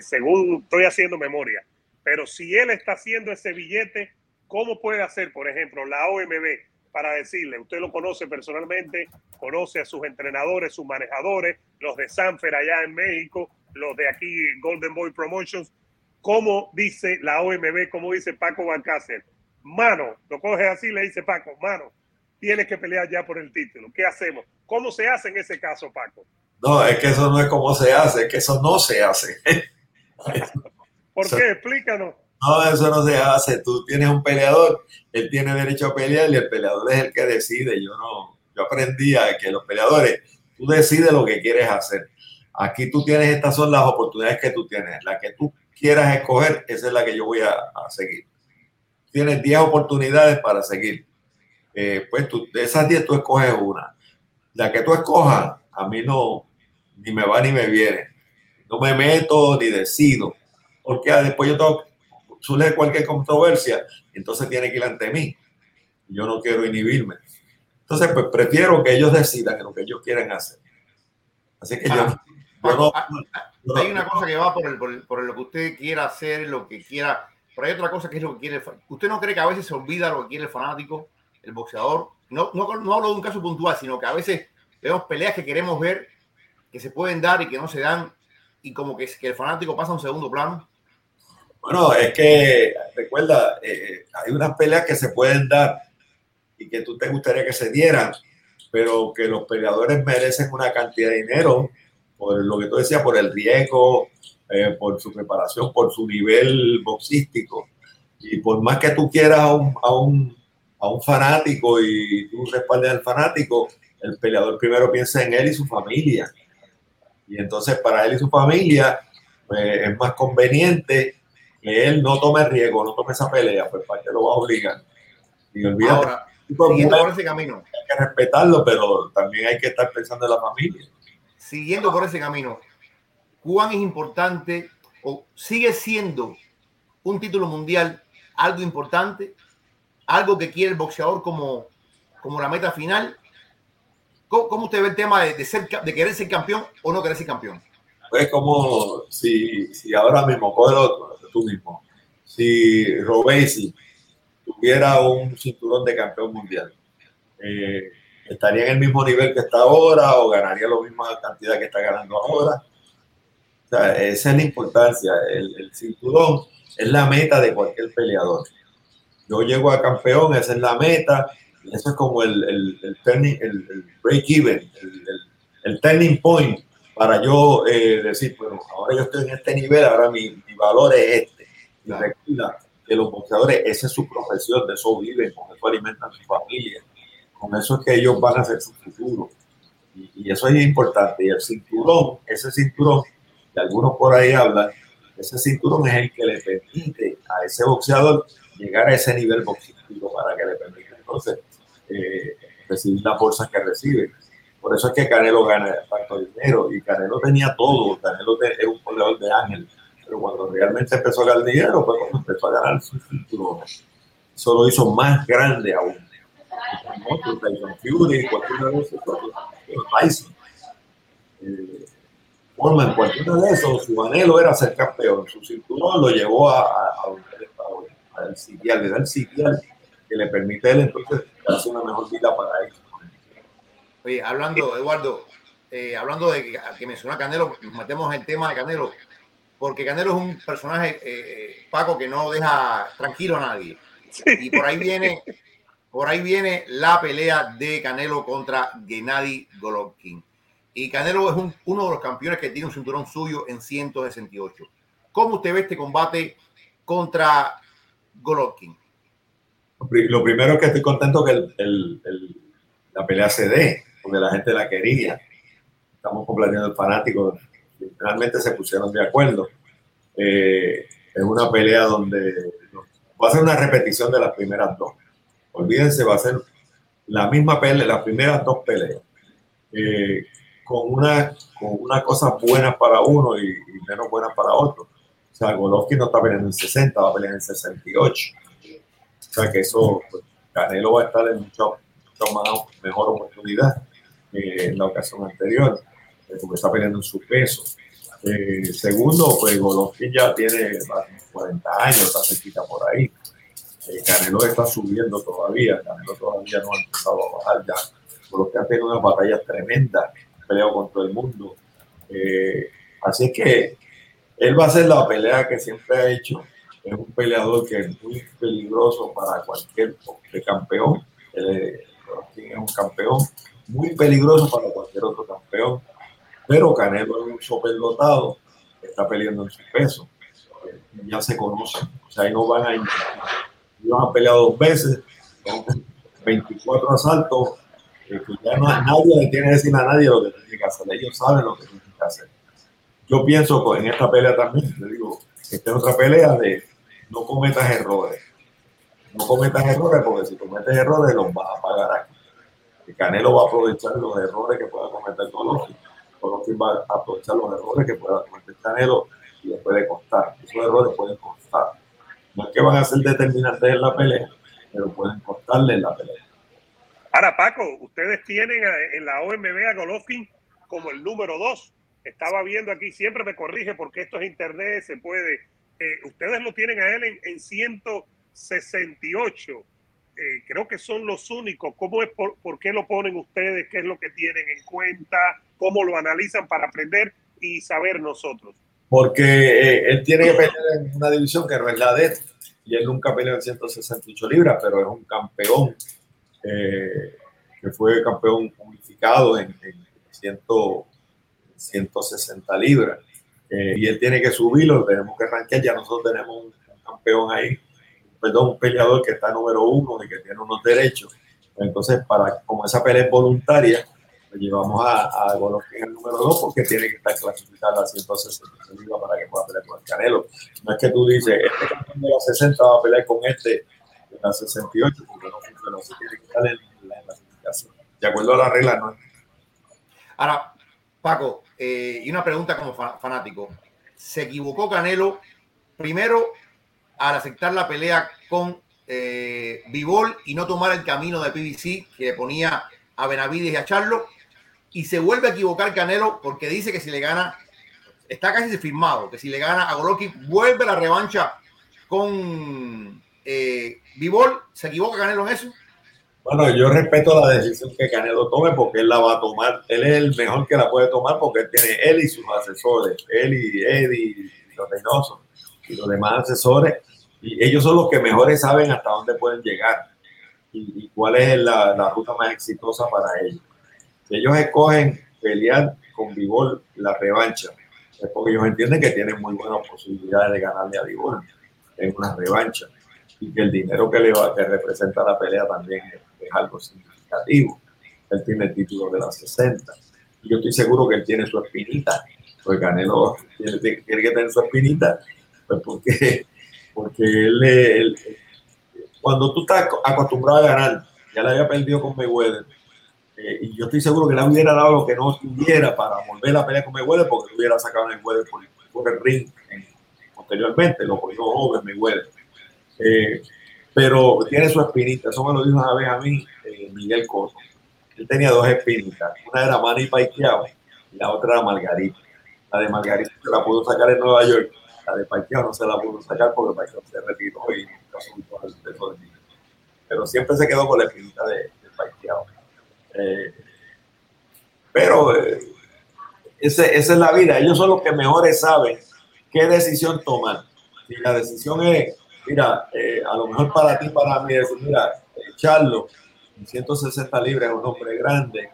según estoy haciendo memoria, pero si él está haciendo ese billete, ¿cómo puede hacer, por ejemplo, la OMB para decirle, usted lo conoce personalmente, conoce a sus entrenadores, sus manejadores, los de Sanfer allá en México, los de aquí Golden Boy Promotions, ¿cómo dice la OMB, cómo dice Paco Balcácer? Mano, lo coge así, le dice Paco, mano, tienes que pelear ya por el título. ¿Qué hacemos? ¿Cómo se hace en ese caso, Paco? No, es que eso no es como se hace, es que eso no se hace. ¿Por qué? Explícanos. No, eso no se hace. Tú tienes un peleador, él tiene derecho a pelear y el peleador es el que decide. Yo no, yo aprendí a que los peleadores, tú decides lo que quieres hacer. Aquí tú tienes, estas son las oportunidades que tú tienes. La que tú quieras escoger, esa es la que yo voy a, seguir. Tienes 10 oportunidades para seguir. Eh, pues tú, de esas 10 tú escoges una. La que tú escojas, a mí no, ni me va ni me viene. No me meto ni decido. Porque después yo tengo surge cualquier controversia, entonces tiene que ir ante mí. Yo no quiero inhibirme. Entonces, pues prefiero que ellos decidan lo que ellos quieren hacer. Así que yo, ah, no, ah, ah, Hay una cosa que va por, el, por, lo que usted quiera hacer, lo que quiera. Pero hay otra cosa que es lo que quiere. ¿Usted no cree que a veces se olvida lo que quiere el fanático, el boxeador? No, no, no hablo de un caso puntual, sino que a veces vemos peleas que queremos ver, que se pueden dar y que no se dan, y como que, que el fanático pasa a un segundo plano. Bueno, es que, recuerda, eh, hay unas peleas que se pueden dar y que tú te gustaría que se dieran, pero que los peleadores merecen una cantidad de dinero por lo que tú decías, por el riesgo, eh, por su preparación, por su nivel boxístico. Y por más que tú quieras a un, a un, a un fanático y tú respaldes al fanático, el peleador primero piensa en él y su familia. Y entonces para él y su familia pues, es más conveniente que él no tome riesgo, no tome esa pelea, pues para que lo va a obligar. Y olvídate, Ahora, siguiendo por ese camino. Hay que respetarlo, pero también hay que estar pensando en la familia. Siguiendo por ese camino, ¿cuán es importante o sigue siendo un título mundial algo importante? ¿Algo que quiere el boxeador como, como la meta final? ¿Cómo, usted ve el tema de, ser, de querer ser campeón o no querer ser campeón? Pues como si, si ahora mismo, coge otro, tú mismo. Si Robesi tuviera un cinturón de campeón mundial, eh, ¿estaría en el mismo nivel que está ahora o ganaría la misma cantidad que está ganando ahora? O sea, esa es la importancia. El, cinturón es la meta de cualquier peleador. Yo llego a campeón, esa es la meta. eso es como el, el, el, turning, el, break-even, el, turning point para yo eh, decir, bueno, ahora yo estoy en este nivel, ahora mi, mi valor es este. Y recuerda que los boxeadores, esa es su profesión, de eso viven, con eso alimentan su familia, con eso es que ellos van a hacer su futuro. Y, eso es importante. Y el cinturón, ese cinturón, que algunos por ahí hablan, ese cinturón es el que le permite a ese boxeador llegar a ese nivel boxístico para que le permita entonces eh, recibir la fuerza que recibe. Por eso es que Canelo gana tanto dinero y Canelo tenía todo. Canelo es un peleador de ángel. Pero cuando realmente empezó a ganar dinero fue cuando empezó a ganar sus cinturones. Eso lo hizo más grande aún. Tyson Fury, cualquiera de esos Tyson. Eh, cualquiera de esos, su anhelo era ser campeón. Su cinturón lo llevó a, a, a, al sitial, le da el sitial que le permite a él entonces hacer una mejor vida para él. Oye, hablando, Eduardo, eh, hablando de que, menciona Canelo, metemos el tema de Canelo, porque Canelo es un personaje, eh, Paco, que no deja tranquilo a nadie. Y por ahí viene, por ahí viene la pelea de Canelo contra Gennady Golovkin. Y Canelo es un, uno de los campeones que tiene un cinturón suyo en 168. ¿Cómo usted ve este combate contra Golovkin? Lo primero es que estoy contento que el, el, la pelea se dé, porque la gente la quería. Estamos complaciendo al fanático. Realmente se pusieron de acuerdo. Eh, es una pelea donde va a ser una repetición de las primeras dos. Olvídense, va a ser la misma pelea, las primeras dos peleas. Eh, con una, con una cosa buena para uno y, menos buenas para otro. O sea, Golovkin no está peleando en 60, va a pelear en 68. O sea que eso, pues, Canelo va a estar en mucha, mucha más, mejor oportunidad eh, en la ocasión anterior, eh, porque está peleando en su peso. Eh, segundo, pues Golovkin ya tiene 40 años, está cerquita por ahí. Eh, Canelo está subiendo todavía, Canelo todavía no ha empezado a bajar ya. Golovkin ha tenido unas batallas tremendas peleado con todo el mundo. Eh, así es que él va a hacer la pelea que siempre ha hecho. Es un peleador que es muy peligroso para cualquier campeón. Él es un campeón muy peligroso para cualquier otro campeón. Pero Canelo es un superlotado, está peleando en su peso. Eh, ya se conocen. O sea, ahí no van a Ellos han peleado dos veces, 24 asaltos, que ya no, nadie le tiene que decir a nadie lo que tiene que hacer. Ellos saben lo que tienen que hacer. Yo pienso en esta pelea también, le digo, esta es otra pelea de no cometas errores. No cometas errores porque si cometes errores los vas a pagar aquí. El Canelo va a aprovechar los errores que pueda cometer Golovkin. Golovkin va a aprovechar los errores que pueda cometer Canelo y les puede costar. Esos errores pueden costar. No es que van a ser determinantes en la pelea, pero pueden costarle en la pelea. Ahora, Paco, ustedes tienen en la OMB a Golovkin como el número dos. Estaba viendo aquí, siempre me corrige porque esto es internet, se puede. Eh, ustedes lo tienen a él en, en 168. Eh, creo que son los únicos. ¿Cómo es por, por, qué lo ponen ustedes? ¿Qué es lo que tienen en cuenta? ¿Cómo lo analizan para aprender y saber nosotros? Porque eh, él tiene que pelear en una división que no es la de él. Y él nunca peleó en 168 libras, pero es un campeón eh, que fue campeón unificado en, en 100, 160 libras. Y él tiene que subirlo, tenemos que arrancar. Ya nosotros tenemos un, campeón ahí, perdón, un peleador que está número uno y que tiene unos derechos. Entonces, para, como esa pelea es voluntaria, lo llevamos a, a Golovkin el número dos porque tiene que estar clasificado a 160 libras para que pueda pelear con el Canelo. No es que tú dices, este campeón de los 60 va a pelear con este de la 68, porque no funciona así, tiene que estar en la clasificación. De acuerdo a la regla, no. Ahora, Paco, eh, y una pregunta como fanático. ¿Se equivocó Canelo primero al aceptar la pelea con eh, Bivol y no tomar el camino de PBC que le ponía a Benavides y a Charlo? Y se vuelve a equivocar Canelo porque dice que si le gana, está casi firmado, que si le gana a Golovkin, vuelve la revancha con eh, Vivol, ¿se equivoca Canelo en eso? Bueno, yo respeto la decisión que Canelo tome porque él la va a tomar. Él es el mejor que la puede tomar porque él tiene él y sus asesores, él y Eddie y los Reynoso y los demás asesores. Y ellos son los que mejores saben hasta dónde pueden llegar y, y cuál es la, la, ruta más exitosa para ellos. Si ellos escogen pelear con Vivol la revancha, es porque ellos entienden que tienen muy buenas posibilidades de ganarle a Vivol en una revancha y que el dinero que le va, que representa la pelea también es, es, algo significativo. Él tiene el título de las 60. Y yo estoy seguro que él tiene su espinita, porque Canelo tiene, tiene que tener su espinita, pues porque, porque él, él, cuando tú estás acostumbrado a ganar, ya le había perdido con Mayweather, eh, y yo estoy seguro que le hubiera dado lo que no tuviera para volver a pelear con Mayweather, porque hubiera sacado a Mayweather por, por el ring en, posteriormente, lo cogió joven Mayweather eh, pero tiene su espinita, eso me lo dijo una vez a mí eh, Miguel Cotto. Él tenía dos espinitas, una era Manny Pacquiao y la otra era Margarita. La de Margarita se la pudo sacar en Nueva York. De Pacquiao no se la pudo sacar porque Pacquiao se retiró y no subió el peso de Pero siempre se quedó con la espinita de, de. Eh, pero eh, esa es la vida. Ellos son los que mejores saben qué decisión tomar. Si la decisión es, mira, eh, a lo mejor para ti, para mí, decir, mira, Charlo, 160 libras es un hombre grande,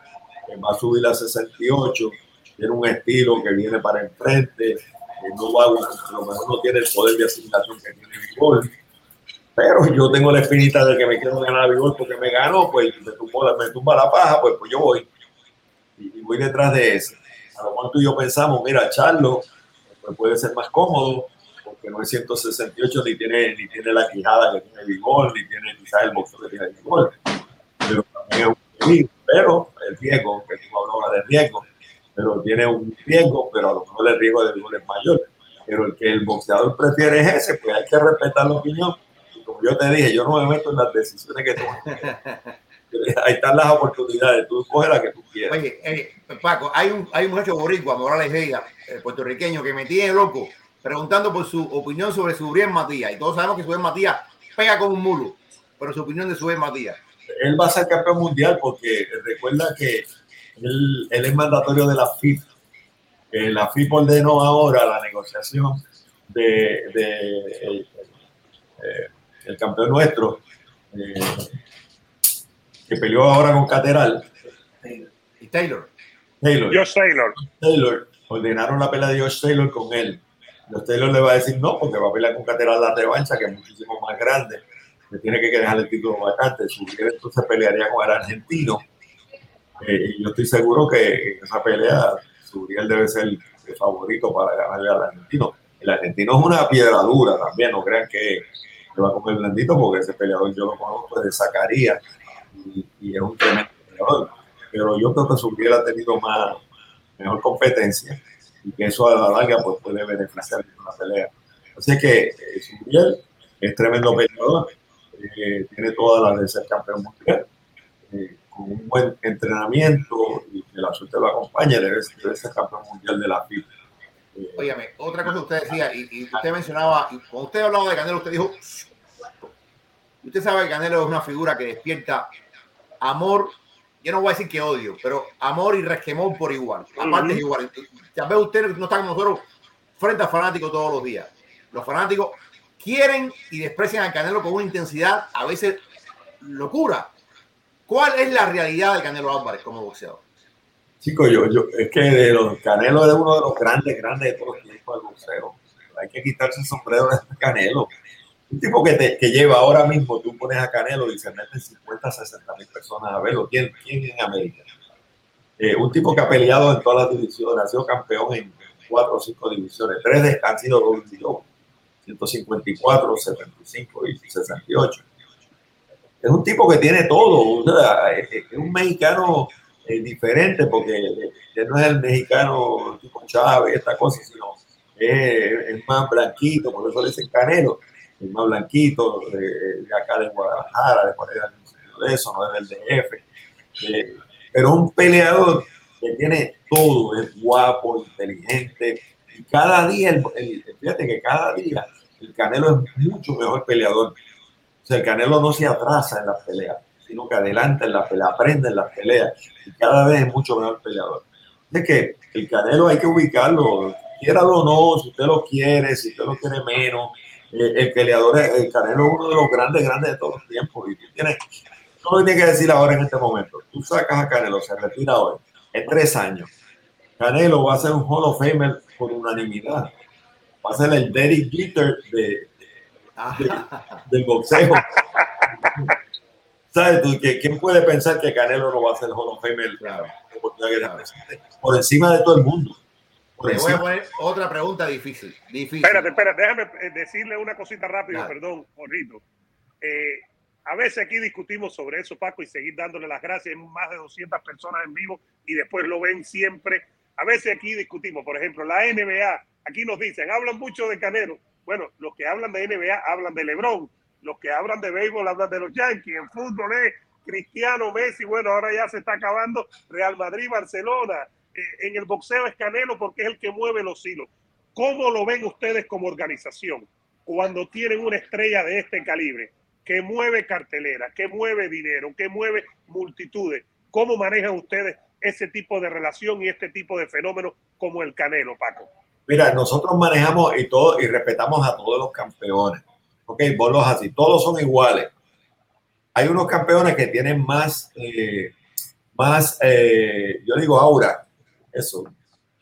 va a subir a 68, tiene un estilo que viene para enfrente, no va, a lo mejor no tiene el poder de asimilación que tiene Vigor, pero yo tengo la espinita de que me quiero ganar a porque me gano, pues me tumba, me tumba la paja, pues, pues yo voy y, voy detrás de eso. A lo mejor tú y yo pensamos, mira, Charlo pues puede ser más cómodo, porque no es 168 ni tiene, ni tiene la quijada que tiene Vigor, ni tiene quizás el boxeo que tiene Vigor. Pero también es un pero el riesgo, que tú hablabas de riesgo, pero tiene un riesgo, pero a lo mejor el riesgo de Vigor es mayor. Pero el que el boxeador prefiere es ese, pues hay que respetar la opinión. Y como yo te dije, yo no me meto en las decisiones que toman. ahí están las oportunidades, tú coges la que tú quieras. Oye, eh, Paco, hay un, hay un muchacho boricua, Morales Vega, el puertorriqueño, que me tiene loco preguntando por su opinión sobre Subriel Matías. Y todos sabemos que Subriel Matías pega con un mulo, pero su opinión de Subriel Matías. Él va a ser campeón mundial porque recuerda que él, él es mandatorio de la FIP. la FIP ordenó ahora la negociación de, de el, eh, el, campeón nuestro. Eh, que peleó ahora con Cateral. Y Taylor. Taylor. Josh Taylor. Taylor. Ordenaron la pelea de Josh Taylor con él. Josh Taylor le va a decir no, porque va a pelear con Cateral la revancha, que es muchísimo más grande. Le tiene que dejar el título vacante. Su entonces pelearía con el argentino. Eh, y yo estoy seguro que en esa pelea Suriel debe ser el favorito para ganarle al argentino. El argentino es una piedra dura también, no crean que, que va a comer blandito porque ese peleador yo lo conozco de Zacarías y, es un tremendo peleador. Pero yo creo que Subriel ha tenido más, mejor competencia y que eso a la larga pues, puede beneficiar en la pelea. Así que eh, Subriel es tremendo peleador, eh, tiene todas las de ser campeón mundial, eh, con un buen entrenamiento y que la suerte lo acompañe, debe, debe ser campeón mundial de la FIFA. Óyame, otra cosa que usted decía, y, y usted mencionaba, y cuando usted hablaba de Canelo, usted dijo, usted sabe que Canelo es una figura que despierta amor, yo no voy a decir que odio, pero amor y resquemón por igual. Aparte igual. Ya ve usted no está con nosotros frente a fanáticos todos los días. Los fanáticos quieren y desprecian a Canelo con una intensidad a veces locura. ¿Cuál es la realidad de Canelo Álvarez como boxeador? Chico, yo, yo, es que de los Canelo es uno de los grandes, grandes de todos los tiempos del boxeo. Hay que quitarse el sombrero de Canelo un tipo que, te, que lleva ahora mismo, tú pones a Canelo y se meten 50, 60 mil personas a verlo. ¿Quién, quién en América? Eh, un tipo que ha peleado en todas las divisiones, ha sido campeón en cuatro o cinco divisiones, tres de, han sido 154, 75 y 68. Es un tipo que tiene todo, es, un mexicano eh, diferente porque no es el mexicano tipo Chávez, esta cosa, sino es, es más blanquito, por eso le dicen Canelo el más blanquito, de, acá de Guadalajara, de de eso, no es del DF. Eh, pero un peleador que tiene todo, es guapo, inteligente, y cada día, fíjate que cada día el Canelo es mucho mejor peleador. O sea, el Canelo no se atrasa en las peleas, sino que adelanta en las peleas, aprende en las peleas, y cada vez es mucho mejor peleador. Es que el Canelo hay que ubicarlo, quiéralo o no, si usted lo quiere, si usted lo quiere menos, eh, el peleador, el Canelo es uno de los grandes, grandes de todos los tiempos. Y tú tienes, no lo tienes que decir ahora en este momento. Tú sacas a Canelo, se retira hoy, en tres años. Canelo va a ser un Hall of Famer por unanimidad. Va a ser el Derek Jeter de, del boxeo. ¿Sabes tú? ¿Quién puede pensar que Canelo no va a ser Hall of Famer claro. por encima de todo el mundo? Le voy a poner otra pregunta difícil. difícil. Espérate, espérate, déjame eh, decirle una cosita rápida, perdón, Jorrito. Eh, a veces aquí discutimos sobre eso, Paco, y seguir dándole las gracias. Hay más de 200 personas en vivo y después lo ven siempre. A veces aquí discutimos, por ejemplo, la NBA, aquí nos dicen, hablan mucho de Canelo. Bueno, los que hablan de NBA hablan de LeBron, los que hablan de béisbol hablan de los Yankees, en fútbol es Cristiano Messi, bueno, ahora ya se está acabando Real Madrid, Barcelona, eh, en el boxeo es Canelo porque es el que mueve los hilos. ¿Cómo lo ven ustedes como organización cuando tienen una estrella de este calibre que mueve cartelera, que mueve dinero, que mueve multitudes? ¿Cómo manejan ustedes ese tipo de relación y este tipo de fenómenos como el Canelo, Paco? Mira, nosotros manejamos y todo y respetamos a todos los campeones. Ok, vos los así, todos son iguales. Hay unos campeones que tienen más, eh, más, eh, yo digo aura, eso.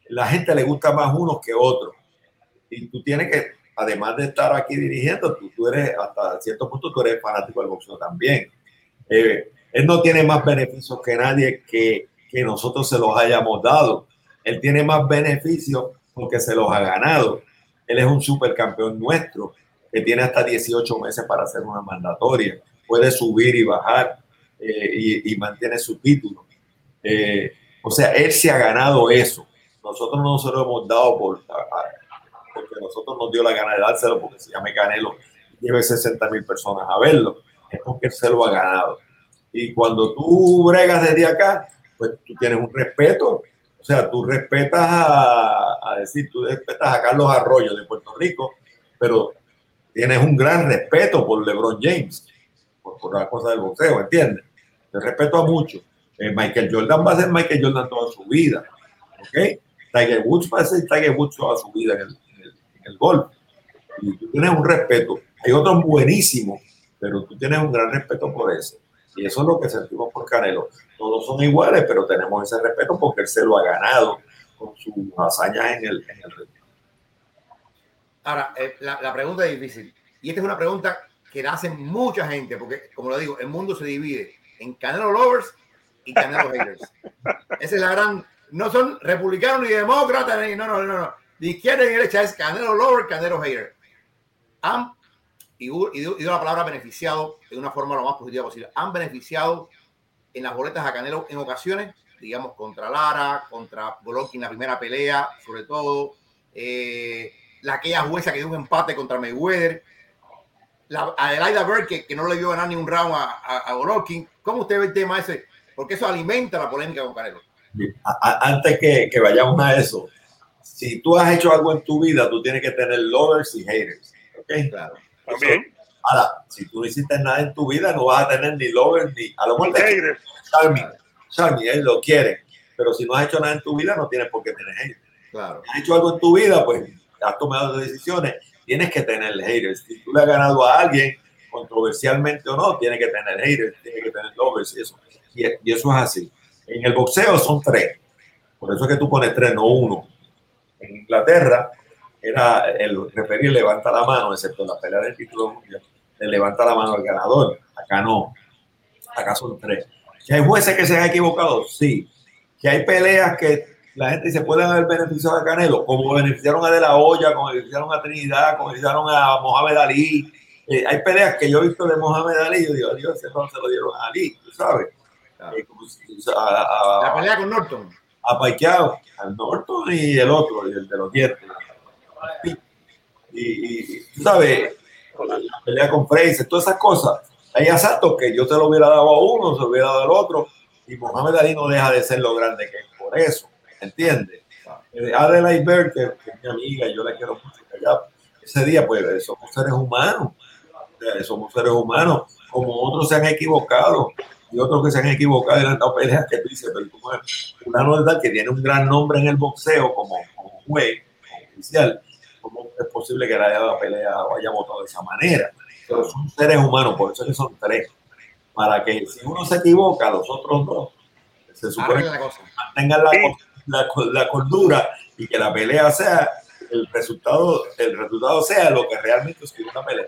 La gente le gusta más unos que otros. Y tú tienes que, además de estar aquí dirigiendo, tú, tú eres, hasta cierto punto, tú eres fanático del boxeo también. Eh, él no tiene más beneficios que nadie que, que nosotros se los hayamos dado. Él tiene más beneficios porque se los ha ganado. Él es un supercampeón nuestro que tiene hasta 18 meses para hacer una mandatoria. Puede subir y bajar eh, y, y, mantiene su título. Eh, o sea, él se ha ganado eso. Nosotros no se lo hemos dado por, porque nosotros nos dio la gana de dárselo porque se llama Canelo lleve 60 mil personas a verlo. Es porque él se lo ha ganado. Y cuando tú bregas desde acá, pues tú tienes un respeto o sea, tú respetas a, decir, tú respetas a Carlos Arroyo de Puerto Rico, pero tienes un gran respeto por LeBron James, por, por la cosa del boxeo, ¿entiendes? Te respeto a mucho. Eh, Michael Jordan va a ser Michael Jordan toda su vida, ¿ok? Tiger Woods va a ser Tiger Woods toda su vida en el, en en el golf. Y tú tienes un respeto. Hay otros buenísimos, pero tú tienes un gran respeto por eso. Y eso es lo que sentimos por Canelo. Todos son iguales, pero tenemos ese respeto porque él se lo ha ganado con sus hazañas en el, en Ahora, eh, la, pregunta es difícil. Y esta es una pregunta que la hacen mucha gente, porque, como lo digo, el mundo se divide en Canelo Lovers y Canelo Haters. Esa es la gran. No son republicanos ni demócratas, ni, no, no, no, no. De izquierda y de derecha es Canelo Lover, Canelo Hater. Han y, y, y la palabra beneficiado de una forma lo más positiva posible. Han beneficiado en las boletas a Canelo en ocasiones, digamos, contra Lara, contra Golovkin en la primera pelea, sobre todo, eh, la aquella jueza que dio un empate contra Mayweather, la Adelaida Bird que, que, no le dio ganar ni un round a, a, a, Golovkin. ¿Cómo usted ve el tema ese? Porque eso alimenta la polémica con Canelo. Antes que, que vayamos a eso, si tú has hecho algo en tu vida, tú tienes que tener lovers y haters. ¿Ok? Claro. También. Ahora, si tú no hiciste nada en tu vida, no vas a tener ni lovers ni. A lo mejor. Charmy, Charmy, él lo quiere. Pero si no has hecho nada en tu vida, no tienes por qué tener haters. Claro. Has hecho algo en tu vida, pues has tomado decisiones, tienes que tener haters. Si tú le has ganado a alguien, controversialmente o no, tiene que tener haters, tiene que tener lovers y eso. Y, y eso es así. En el boxeo son tres. Por eso es que tú pones tres, no uno. En Inglaterra era el referir levanta la mano, excepto la pelea del título mundial, le levanta la mano al ganador. Acá no. Acá son tres. ¿Que hay jueces que se han equivocado? Sí. ¿Que hay peleas que la gente se puede haber beneficiado a Canelo? Como beneficiaron a De La Hoya, como beneficiaron a Trinidad, como beneficiaron a Mohamed Ali. Eh, hay peleas que yo he visto de Mohamed Ali, yo digo, Dios, ese no se lo dieron a Ali, tú sabes. Eh, a, a, la pelea con Norton. A Paiqueado, al Norton y el otro, el de los dientes. Y, tú sabes, la pelea con Fraser, todas esas cosas. Hay asaltos que yo te lo hubiera dado a uno, se lo hubiera dado al otro, y Mohamed Ali no deja de ser lo grande que es por eso, ¿entiendes? Eh, Adelaide Bird, que, es mi amiga, yo la quiero mucho, ya, ese día, pues, somos seres humanos, somos seres humanos, como otros se han equivocado, y otros que se han equivocado y han dado peleas que tú pero una novedad que tiene un gran nombre en el boxeo como, como oficial, ¿cómo es posible que la haya pelea o haya votado de esa manera? Pero son seres humanos, por eso es que son tres. Para que si uno se equivoca, los otros dos se supone que mantengan la, la, la, cordura y que la pelea sea el resultado, el resultado sea lo que realmente es una pelea.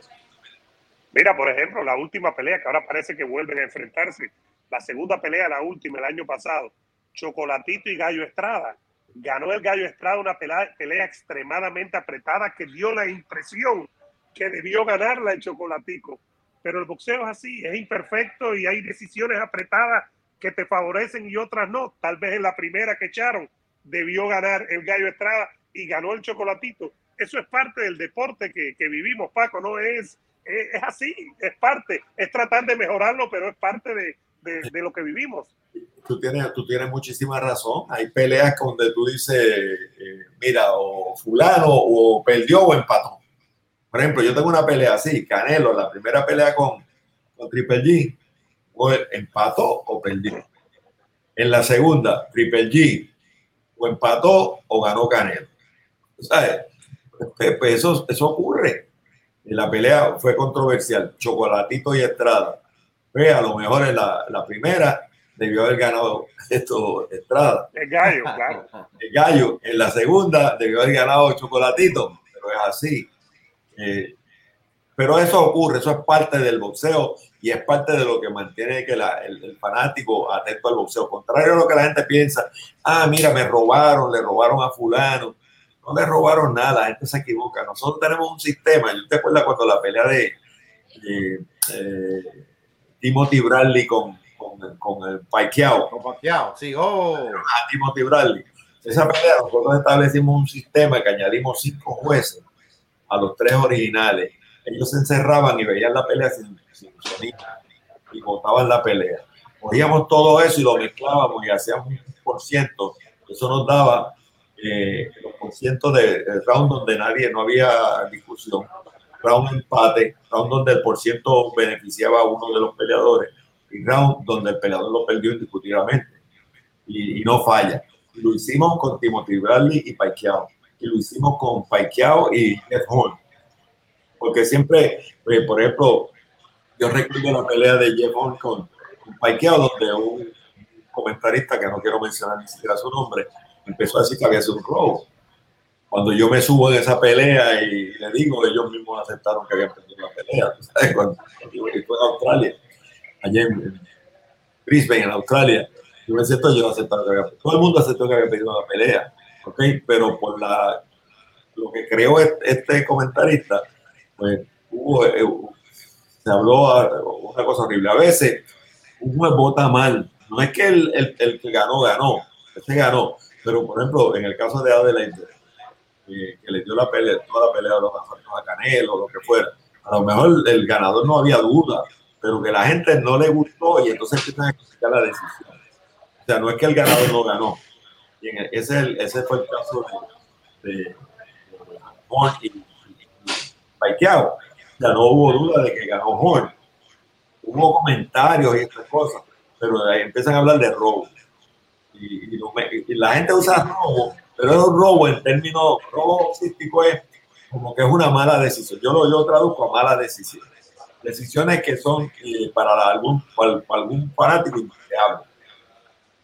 Mira, por ejemplo, la última pelea que ahora parece que vuelven a enfrentarse, la segunda pelea, la última, el año pasado, Chocolatito y Gallo Estrada ganó el Gallo Estrada una pelea, extremadamente apretada que dio la impresión que debió ganarla el Chocolatico. Pero el boxeo es así, es imperfecto y hay decisiones apretadas que te favorecen y otras no. Tal vez en la primera que echaron debió ganar el Gallo Estrada y ganó el Chocolatito. Eso es parte del deporte que, vivimos, Paco, no es, es, así, es parte, es tratar de mejorarlo, pero es parte de, de, de lo que vivimos. tú tienes, tú tienes muchísima razón. Hay peleas donde tú dices, eh, mira, o fulano o perdió o empató. Por ejemplo, yo tengo una pelea así, Canelo, la primera pelea con, con Triple G, o empató o perdió. En la segunda, Triple G, o empató o ganó Canelo. ¿Sabes? Pues, pues eso, eso ocurre. La pelea fue controversial. Chocolatito y Estrada. Pues a lo mejor en la, la primera debió haber ganado esto Estrada. El gallo, claro. El gallo. En la segunda debió haber ganado Chocolatito, pero es así. Eh, pero eso ocurre, eso es parte del boxeo y es parte de lo que mantiene que la, el, fanático atento al boxeo. Contrario a lo que la gente piensa, ah, mira, me robaron, le robaron a fulano. No le robaron nada, la gente se equivoca. Nosotros tenemos un sistema. Yo te acuerdas cuando la pelea de, eh, Timothy Bradley con, con, con el Pacquiao. Con Pacquiao, sí. Oh. A Timothy Bradley. Esa pelea nosotros establecimos un sistema que añadimos cinco jueces a los tres originales. Ellos se encerraban y veían la pelea sin, sonido y votaban la pelea. Cogíamos todo eso y lo mezclábamos y hacíamos un por ciento. Eso nos daba eh, los por ciento de, round donde nadie, no había discusión. Round empate, round donde el por ciento beneficiaba a uno de los peleadores y round donde el peleador lo perdió indiscutiblemente. Y, no falla. lo hicimos con Timothy Bradley y Pacquiao y lo hicimos con Paiqueado y Jeff Horn. Porque siempre, eh, por ejemplo, yo recuerdo la pelea de Jeff Horn con, con donde un comentarista, que no quiero mencionar ni siquiera su nombre, empezó a decir que había sido un robo. Cuando yo me subo en esa pelea y le digo, ellos mismos aceptaron que habían perdido la pelea. ¿sabes? Cuando, fue en Australia, allá en, Brisbane, en Australia, yo me siento yo aceptando que había, todo el mundo aceptó que había perdido la pelea ¿ok? Pero por la, lo que creó este comentarista, pues hubo, eh, se habló una cosa horrible. A veces un juez vota mal. No es que el, el, el que ganó, ganó. Ese ganó. Pero, por ejemplo, en el caso de Adelaide, eh, que le dio la pelea, toda la pelea a los a Canelo, lo que fuera, a lo mejor el ganador no había duda, pero que la gente no le gustó y entonces empiezan a criticar la decisión. O sea, no es que el ganador no ganó, ese, ese fue el caso de, de, Horn y, y, O sea, no hubo duda de que ganó Horn. Hubo comentarios y estas cosas, pero ahí empiezan a hablar de robo. Y, la gente usa robo, pero es un robo en términos, robo psíquico es como que es una mala decisión. Yo lo yo traduzco a mala decisión. Decisiones que son eh, para, algún, para, algún fanático indeseable.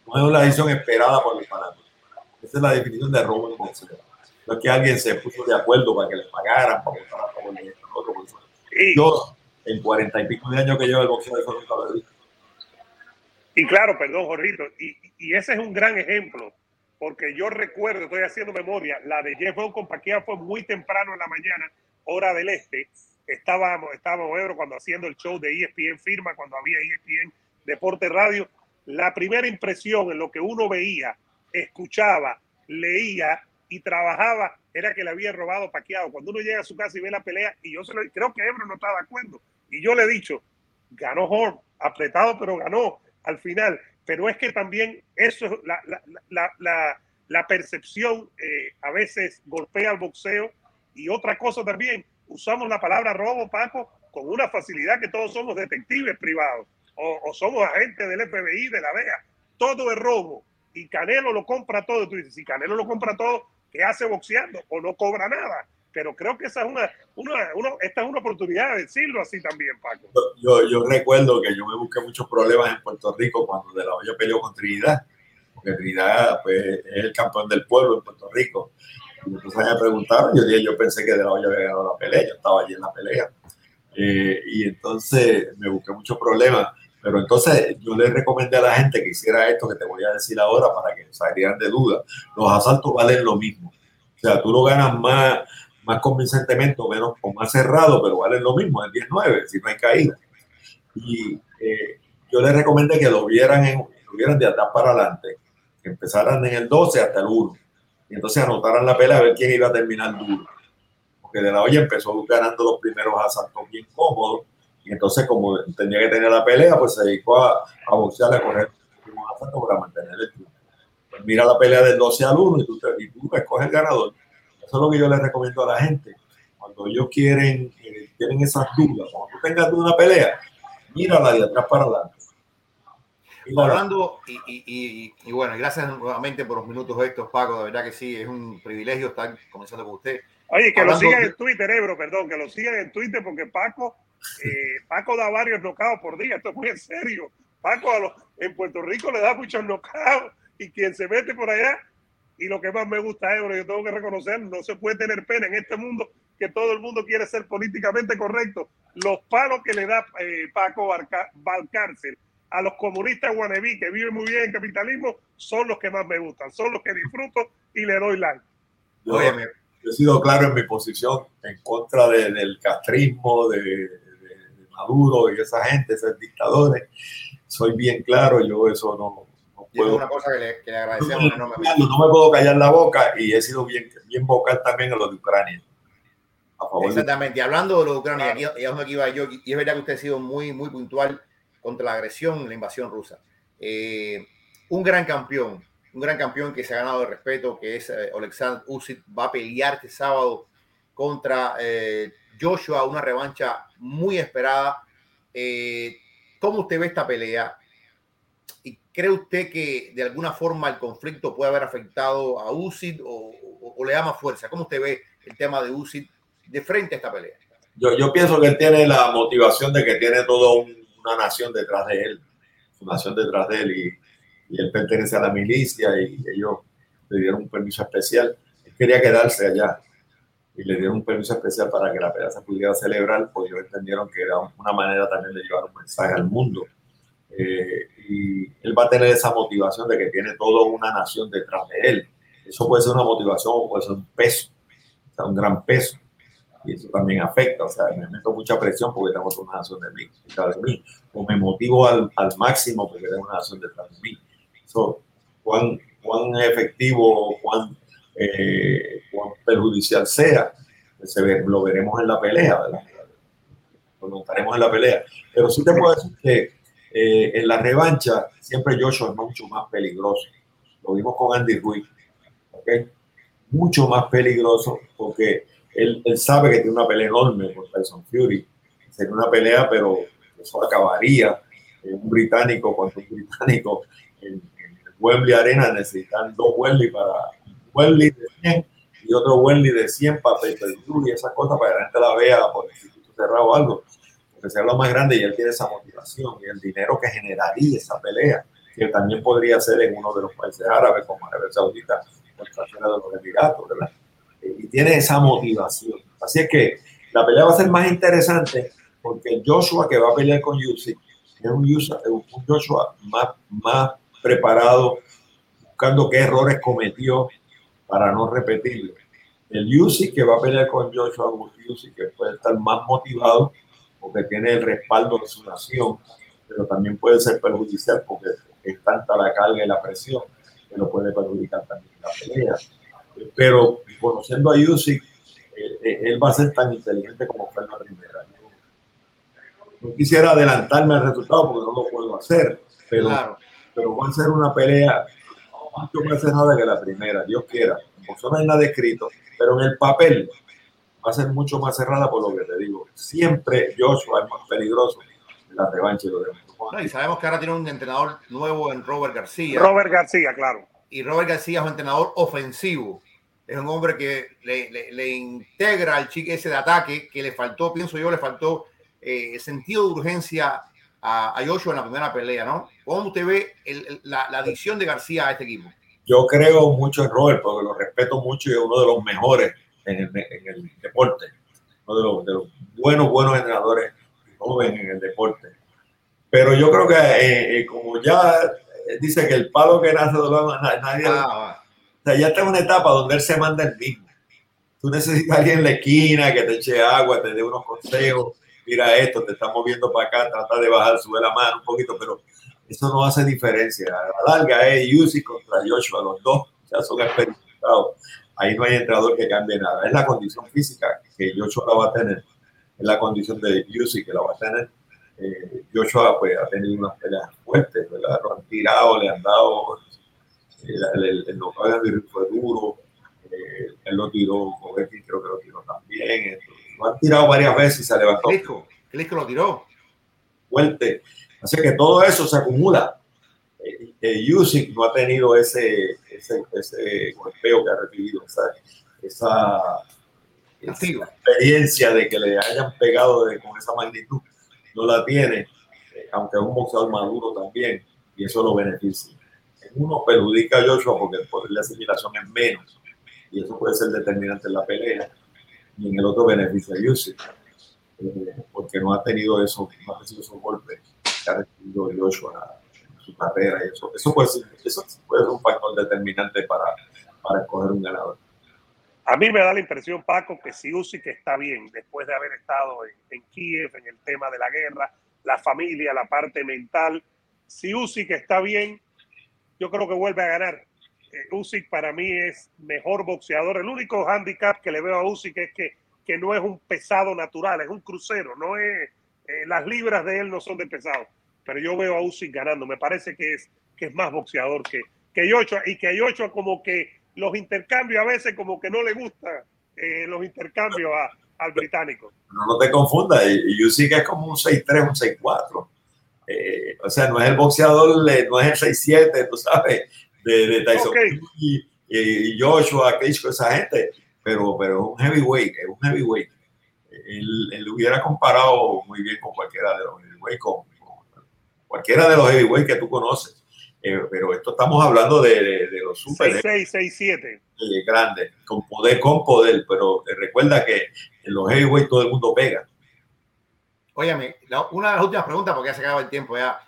No es una decisión esperada por el fanático. Esa es la definición de robo en boxeo. No es que alguien se puso de acuerdo para que le pagaran, para votar a favor de otro. Yo, en cuarenta y pico de años que llevo el boxeo, eso nunca lo he visto. Y claro, perdón, Jorrito, y, y, ese es un gran ejemplo, porque yo recuerdo, estoy haciendo memoria, la de Jeff Brown con fue muy temprano en la mañana, hora del este. Estábamos, estábamos Ebro cuando haciendo el show de ESPN Firma, cuando había ESPN Deporte Radio. La primera impresión en lo que uno veía escuchaba, leía y trabajaba era que le había robado paqueado. Cuando uno llega a su casa y ve la pelea, y yo se lo, creo que Ebro no está de acuerdo, y yo le he dicho, ganó Horn, apretado, pero ganó al final. Pero es que también eso es la, la, la, la percepción eh, a veces golpea al boxeo y otra cosa también, usamos la palabra robo, Paco, con una facilidad que todos somos detectives privados o, o somos agentes del FBI, de la DEA. Todo es robo y Canelo lo compra todo. Tú dices, si Canelo lo compra todo, ¿qué hace boxeando? O no cobra nada. Pero creo que esa es una, una, esta es una oportunidad de decirlo así también, Paco. Yo, yo recuerdo que yo me busqué muchos problemas en Puerto Rico cuando De La Hoya peleó con Trinidad, porque Trinidad pues, es el campeón del pueblo en Puerto Rico. Y entonces me preguntaron, yo dije, yo pensé que De La Hoya había ganado la pelea, yo estaba allí en la pelea. Eh, y entonces me busqué muchos problemas pero entonces yo le recomendé a la gente que hiciera esto que te voy a decir ahora para que salieran de duda. Los asaltos valen lo mismo. O sea, tú lo ganas más, más convincentemente o menos o más cerrado, pero valen lo mismo, el 19, si no hay caída. Y eh, yo le recomendé que lo vieran, en, lo vieran de atrás para adelante, que empezaran en el 12 hasta el 1. Y entonces anotaran la pelea a ver quién iba a terminar duro. Porque de la olla empezó ganando los primeros asaltos bien cómodos y entonces, como tenía que tener la pelea, pues se dedicó a, a boxear, a correr. Para mira la pelea del 12 al 1 y tú, y tú escoges el ganador. Eso es lo que yo les recomiendo a la gente. Cuando ellos quieren, eh, tienen esas dudas, cuando tú tengas una pelea, mírala de atrás para adelante. Hablando, y, y, y, bueno, gracias nuevamente por los minutos estos, Paco, de verdad que sí, es un privilegio estar comenzando con usted. Oye, que lo sigan en Twitter, Ebro, perdón, que lo sigan en Twitter porque Paco, eh, Paco da varios nocaos por día, esto es muy en serio. Paco a los, en Puerto Rico le da muchos nocaos y quien se mete por allá, y lo que más me gusta, Ebro, yo tengo que reconocer, no se puede tener pena en este mundo que todo el mundo quiere ser políticamente correcto. Los palos que le da eh, Paco Valcárcel a los comunistas guanebí que viven muy bien en capitalismo son los que más me gustan, son los que disfruto y le doy like. Yo, he sido claro en mi posición en contra del castrismo, de, Maduro y esa gente, esos dictadores. Soy bien claro, yo eso no, no puedo. una cosa que le, que le agradecemos no, no, me puedo callar la boca y he sido bien, bien vocal también en lo de Ucrania. Exactamente, y hablando de lo de Ucrania, y, aquí iba yo, y es verdad que usted ha sido muy, muy puntual contra la agresión, la invasión rusa. Eh, un gran campeón, un gran campeón que se ha ganado el respeto, que es eh, Oleksandr Usyk, va a pelear este sábado contra eh, Joshua, una revancha muy esperada. ¿Cómo usted ve esta pelea? ¿Y cree usted que de alguna forma el conflicto puede haber afectado a Usyk o, o, le da más fuerza? ¿Cómo usted ve el tema de Usyk de frente a esta pelea? Yo, yo pienso que él tiene la motivación de que tiene todo un una nación detrás de él, una nación detrás de él y, él pertenece a la milicia y ellos le dieron un permiso especial. Él quería quedarse allá y le dieron un permiso especial para que la pelea se pudiera celebrar, porque ellos entendieron que era una manera también de llevar un mensaje al mundo. Eh, y él va a tener esa motivación de que tiene toda una nación detrás de él. Eso puede ser una motivación o puede ser un peso, o sea, un gran peso y eso también afecta, o sea, me meto mucha presión porque tengo una nación de mí, detrás de mí, o me motivo al, al máximo porque tengo una nación detrás de mí. Eso, cuán, cuán efectivo, cuán, eh, cuán perjudicial sea, se ve, lo veremos en la pelea, ¿verdad? Lo notaremos en la pelea. Pero sí te puedo decir que eh, en la revancha siempre Joshua es mucho más peligroso. Lo vimos con Andy Ruiz, ¿ok? Mucho más peligroso porque él, él, sabe que tiene una pelea enorme con Tyson Fury. Sería una pelea, pero eso acabaría. un británico contra un británico en, en Wembley Arena necesitan dos Wembley para Wembley de 100 y otro Wembley de 100 para pay y esas cosas para que la gente la vea por el instituto cerrado o algo. Porque sea lo más grande y él tiene esa motivación y el dinero que generaría esa pelea, que también podría ser en uno de los países árabes como Arabia Saudita o de los Emiratos, ¿verdad? y tiene esa motivación. Así es que la pelea va a ser más interesante porque Joshua que va a pelear con Usyk es un, Joshua más, más preparado, buscando qué errores cometió para no repetirlo. El Usyk que va a pelear con Joshua, Usyk que puede estar más motivado porque tiene el respaldo de su nación, pero también puede ser perjudicial porque es tanta la carga y la presión que lo puede perjudicar también en la pelea pero conociendo a Usyk, eh, eh, él va a ser tan inteligente como fue en la primera. No quisiera adelantarme al resultado porque no lo puedo hacer, pero, pero va a ser una pelea mucho más cerrada que la primera, Dios quiera. Por no hay nada escrito, pero en el papel va a ser mucho más cerrada por lo que te digo. Siempre Joshua es más peligroso en la revancha de no, y sabemos que ahora tiene un entrenador nuevo en Robert García. Robert García, claro y Robert García es un entrenador ofensivo. Es un hombre que le, integra al chique ese de ataque que le faltó, pienso yo, le faltó eh, sentido de urgencia a, a, Joshua en la primera pelea, ¿no? ¿Cómo usted ve la, la, adición de García a este equipo? Yo creo mucho en Robert porque lo respeto mucho y es uno de los mejores en el, en el deporte. Uno de los, de los, buenos, buenos entrenadores jóvenes en el deporte. Pero yo creo que eh, eh, como ya dice que el palo que nace de nadie. Ah, o sea, ya está en una etapa donde él se manda el mismo. Tú necesitas a alguien en la esquina que te eche agua, te dé unos consejos. Mira esto, te está moviendo para acá, trata de bajar, sube la mano un poquito, pero eso no hace diferencia. A la larga es Yusi contra Joshua, los dos ya son experimentados. Ahí no hay entrenador que cambie nada. Es la condición física que Joshua la va a tener. Es la condición de Yusi que la va a tener eh, Joshua pues, ha tenido unas peleas fuertes, ¿verdad? Lo han tirado, le han dado El, el, el knockout fue duro. Eh, él lo tiró, Govekin creo que lo tiró también. Lo han tirado varias veces y se levantó. Clisco, Clisco lo tiró. Fuerte. Así que todo eso se acumula. Usyk no ha tenido ese, ese, ese golpeo que ha recibido, esa, esa, esa experiencia de que le hayan pegado de, con esa magnitud. No la tiene, eh, aunque es un boxeador maduro también, y eso lo beneficia. En uno perjudica a Joshua porque el poder de asimilación es menos, y eso puede ser determinante en la pelea, y en el otro beneficia a Usyk, eh, porque no ha tenido eso, no ha recibido esos golpes que ha recibido Joshua y eso, eso puede ser, un factor determinante para, para escoger un ganador. A mí me da la impresión, Paco, que si Usyk está bien después de haber estado en, en, Kiev, en el tema de la guerra, la familia, la parte mental, si Usyk está bien, yo creo que vuelve a ganar. Eh, Usyk para mí es mejor boxeador. El único handicap que le veo a Usyk es que, que no es un pesado natural, es un crucero, no es eh, las libras de él no son de pesado pero yo veo a Usyk ganando. Me parece que es, que es más boxeador que, que Yochoa y que Yochoa como que los intercambios a veces como que no le gusta eh, los intercambios a, al británico. No, no te confundas, Usyk es como un 6'3, un 6'4. Eh, o sea, no es el boxeador, no es el 6'7, tú sabes, de, de Tyson okay. y, y, Joshua, Klitschko, esa gente, pero, pero es un heavyweight, es un heavyweight. Él, él hubiera comparado muy bien con cualquiera de los heavyweight, con, cualquiera de los heavyweight que tú conoces. Eh, pero esto estamos hablando de, de, de los super 6, 6, 7 eh, grandes, con poder, con poder, pero eh, recuerda que en los heavyweight todo el mundo pega. Óyame, una de las últimas preguntas, porque ya se acaba el tiempo ya.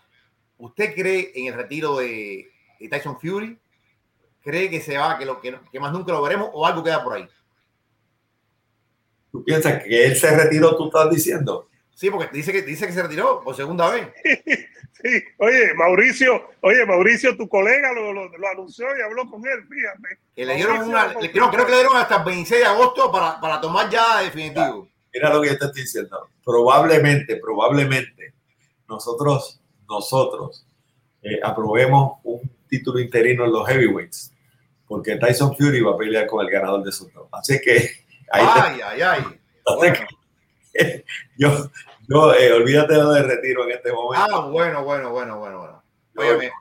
¿Usted cree en el retiro de, de Tyson Fury? ¿Cree que se va, que, lo, que, que, más nunca lo veremos o algo queda por ahí? ¿Tú piensas que él se retiró, tú estás diciendo? Sí, porque dice que, dice que se retiró por segunda vez. Sí, oye, Mauricio, oye, Mauricio, tu colega lo, lo, lo, anunció y habló con él, fíjate. Que le dieron una, le, creo, creo, que le dieron hasta el 26 de agosto para, para tomar ya definitivo. Mira lo que yo te estoy diciendo. Probablemente, probablemente, nosotros, nosotros eh, aprobemos un título interino en los heavyweights, porque Tyson Fury va a pelear con el ganador de su top. Así que ahí ay, te, ay, ay. Bueno. Que, yo, no, eh, olvídate de retiro en este momento. Ah, bueno, bueno, bueno, bueno, bueno. Óyeme,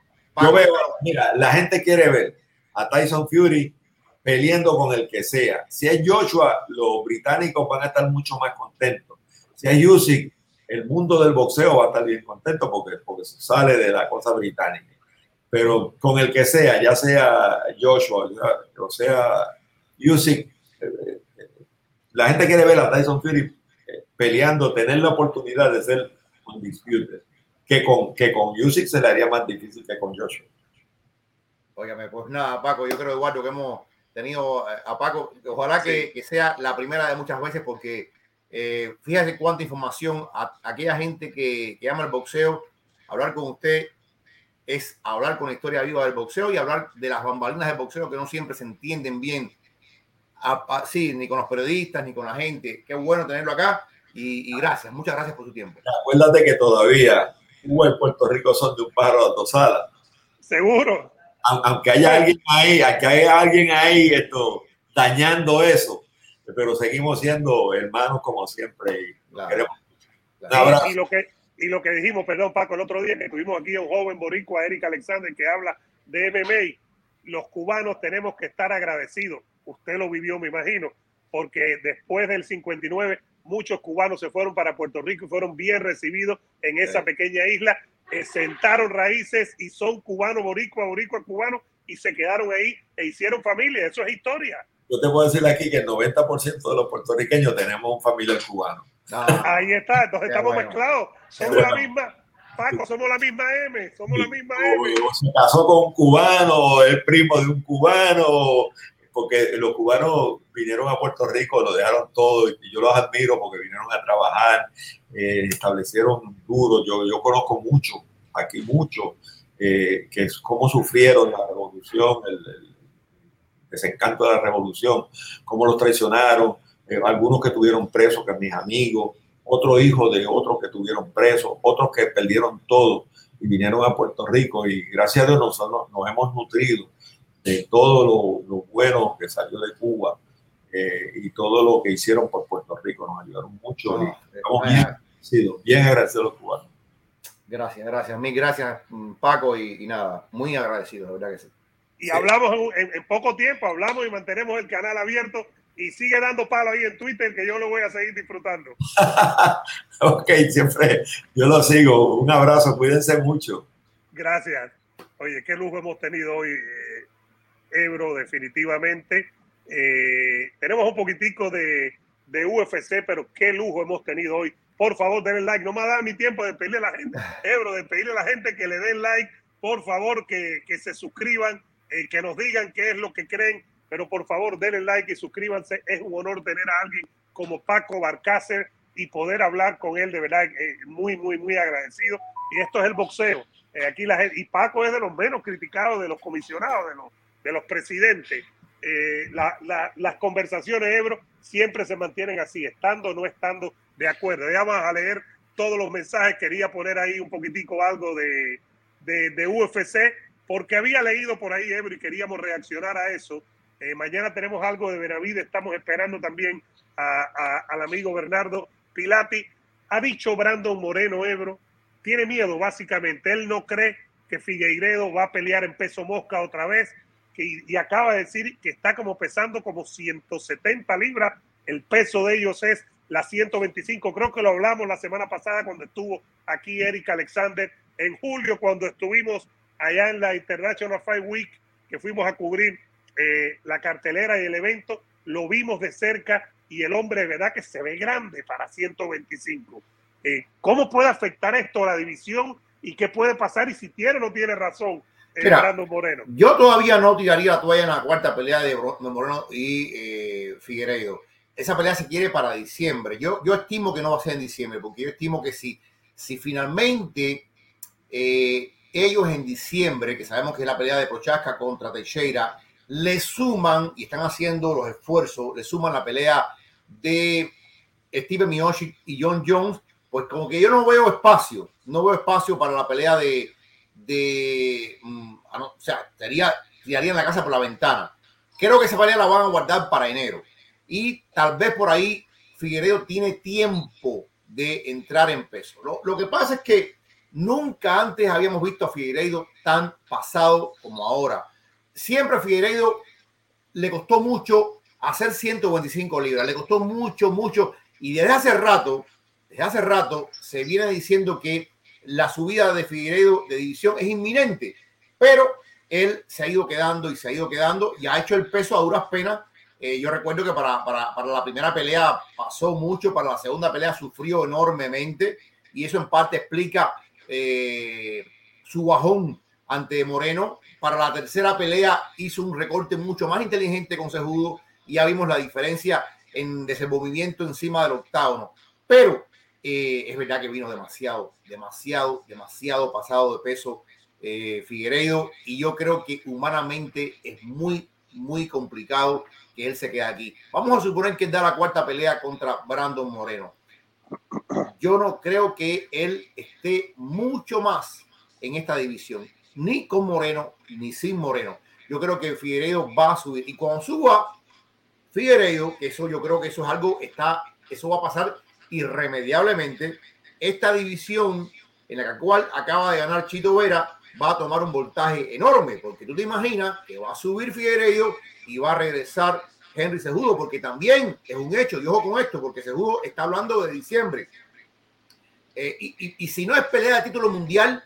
yo, yo veo, mira, la gente quiere ver a Tyson Fury peleando con el que sea. Si es Joshua, los británicos van a estar mucho más contentos. Si es Usyk, el mundo del boxeo va a estar bien contento porque, porque se sale de la cosa británica. Pero con el que sea, ya sea Joshua, o sea Usyk, eh, la gente quiere ver a Tyson Fury peleando, tener la oportunidad de ser undisputed, que con, que con Usyk se le haría más difícil que con Joshua. Óigame, pues nada, Paco, yo creo, Eduardo, que hemos tenido eh, a Paco, ojalá sí. que, que, sea la primera de muchas veces, porque eh, fíjate cuánta información a, a aquella gente que, que, ama el boxeo, hablar con usted es hablar con la historia viva del boxeo y hablar de las bambalinas del boxeo que no siempre se entienden bien. A, a, sí, ni con los periodistas, ni con la gente. Qué bueno tenerlo acá. Y, y, gracias, muchas gracias por su tiempo. Acuérdate que todavía Cuba y Puerto Rico son de un pájaro de dos alas. Seguro. Aunque haya alguien ahí, aunque haya alguien ahí esto, dañando eso, pero seguimos siendo hermanos como siempre. Y, claro. claro. y, lo que, y lo que dijimos, perdón Paco, el otro día que tuvimos aquí a un joven boricua, Eric Alexander, que habla de MMA, los cubanos tenemos que estar agradecidos. Usted lo vivió, me imagino, porque después del 59 muchos cubanos se fueron para Puerto Rico y fueron bien recibidos en esa sí. pequeña isla, eh, sentaron raíces y son cubanos, boricua, boricua, cubanos y se quedaron ahí e hicieron familia, eso es historia. Yo te puedo decir aquí que el 90% de los puertorriqueños tenemos un familiar cubano. Ah, ahí está, entonces estamos bueno. mezclados, somos bueno. la misma. Paco, somos la misma M, somos la misma M. Se casó con un cubano, es primo de un cubano, porque los cubanos vinieron a Puerto Rico, lo dejaron todo y yo los admiro porque vinieron a trabajar, eh, establecieron duro. Yo, conozco mucho, aquí mucho, eh, que es cómo sufrieron la revolución, el, el, desencanto de la revolución, cómo los traicionaron, eh, algunos que tuvieron presos, que mis amigos, otro hijo de otros que tuvieron presos, otros que perdieron todo y vinieron a Puerto Rico y gracias a Dios nosotros nos hemos nutrido de todo lo, lo bueno que salió de Cuba eh, y todo lo que hicieron por Puerto Rico. Nos ayudaron mucho y estamos bien agradecidos, bien agradecidos los cubanos. Gracias, gracias. Mil gracias, Paco, y, nada, muy agradecido, de verdad que sí. Y hablamos en, en, poco tiempo, hablamos y mantenemos el canal abierto y sigue dando palo ahí en Twitter que yo lo voy a seguir disfrutando. ok, siempre yo lo sigo. Un abrazo, cuídense mucho. Gracias. Oye, qué lujo hemos tenido hoy, eh, Ebro, definitivamente. Eh, tenemos un poquitico de, de, UFC, pero qué lujo hemos tenido hoy. Por favor, denle like. No me dado ni tiempo de pedirle a la gente, Ebro, de pedirle a la gente que le den like. Por favor, que, que se suscriban, eh, que nos digan qué es lo que creen pero por favor denle like y suscríbanse. Es un honor tener a alguien como Paco Barcácer y poder hablar con él, de verdad, eh, muy, muy, muy agradecido. Y esto es el boxeo. Eh, aquí la y Paco es de los menos criticados de los comisionados, de los, de los presidentes. Eh, las conversaciones, Ebro, siempre se mantienen así, estando o no estando de acuerdo. Ya vamos a leer todos los mensajes. Quería poner ahí un poquitico algo de, de, de UFC, porque había leído por ahí, Ebro, y queríamos reaccionar a eso eh, mañana tenemos algo de Benavides, estamos esperando también al amigo Bernardo Pilati. Ha dicho Brandon Moreno Ebro, tiene miedo básicamente, él no cree que Figueiredo va a pelear en peso mosca otra vez y acaba de decir que está como pesando como 170 libras, el peso de ellos es la 125, creo que lo hablamos la semana pasada cuando estuvo aquí Eric Alexander, en julio cuando estuvimos allá en la International Fight Week, que fuimos a cubrir eh, la cartelera y el evento, lo vimos de cerca y el hombre de verdad que se ve grande para 125. Eh, ¿Cómo puede afectar esto a la división y qué puede pasar y si tiene o no tiene razón eh, Moreno? Yo todavía no tiraría la toalla en la cuarta pelea de Moreno y eh, Figueiredo. Esa pelea se quiere para diciembre. Yo, yo estimo que no va a ser en diciembre, porque yo estimo que si, si finalmente ellos en diciembre, que sabemos que es la pelea de Prochaska contra Teixeira, le suman, y están haciendo los esfuerzos, le suman la pelea de Steven Miyoshi y John Jones, pues como que yo no veo espacio, no veo espacio para la pelea de, de mm, ah, o sea, tiraría, tirarían la casa por la ventana. Creo que esa pelea la van a guardar para enero. Y tal vez por ahí Figueredo tiene tiempo de entrar en peso. Lo, lo que pasa es que nunca antes habíamos visto a Figueiredo tan pasado como ahora siempre a Figueiredo le costó mucho hacer 125 libras, le costó mucho, mucho. Y desde hace rato, desde hace rato, se viene diciendo que la subida de Figueiredo de división es inminente, pero él se ha ido quedando y se ha ido quedando y ha hecho el peso a duras penas. Eh, yo recuerdo que para, para, para, la primera pelea pasó mucho, para la segunda pelea sufrió enormemente y eso en parte explica eh, su bajón ante Moreno. Para la tercera pelea hizo un recorte mucho más inteligente con Sejudo y ya vimos la diferencia en desenvolvimiento encima del octavo. Pero eh, es verdad que vino demasiado, demasiado, demasiado pasado de peso eh, y yo creo que humanamente es muy, muy complicado que él se quede aquí. Vamos a suponer que da la cuarta pelea contra Brandon Moreno. Yo no creo que él esté mucho más en esta división ni con Moreno ni sin Moreno. Yo creo que Figueiredo va a subir y cuando suba Figueiredo, que eso yo creo que eso es algo, está, eso va a pasar irremediablemente. Esta división en la cual acaba de ganar Chito Vera va a tomar un voltaje enorme, porque tú te imaginas que va a subir Figueiredo y va a regresar Henry Sejudo, porque también es un hecho, y con esto, porque Sejudo está hablando de diciembre. Eh, y, si no es pelea de título mundial,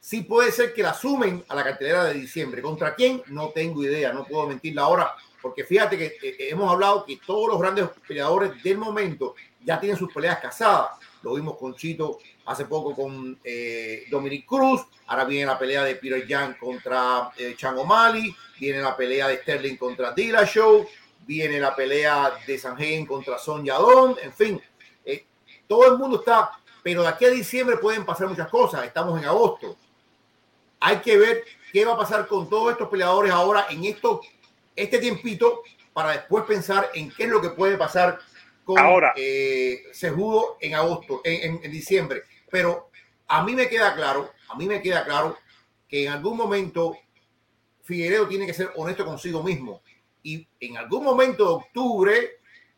sí puede ser que la sumen a la cartelera de diciembre. ¿Contra quién? No tengo idea, no puedo mentir ahora, porque fíjate que eh, eh, hemos hablado que todos los grandes peleadores del momento ya tienen sus peleas casadas. Lo vimos con Chito hace poco con eh, Dominic Cruz, ahora viene la pelea de Peter Young contra eh, Chan O'Malley, viene la pelea de Sterling contra Dilla Show, viene la pelea de Sanhagen contra Son Yadon, en fin, todo el mundo está, pero de aquí a diciembre pueden pasar muchas cosas, estamos en agosto, hay que ver qué va a pasar con todos estos peleadores ahora en esto, este tiempito para después pensar en qué es lo que puede pasar con ahora. Eh, Sejudo en agosto, en, en, diciembre. Pero a mí me queda claro, a mí me queda claro que en algún momento Figueredo tiene que ser honesto consigo mismo. Y en algún momento de octubre,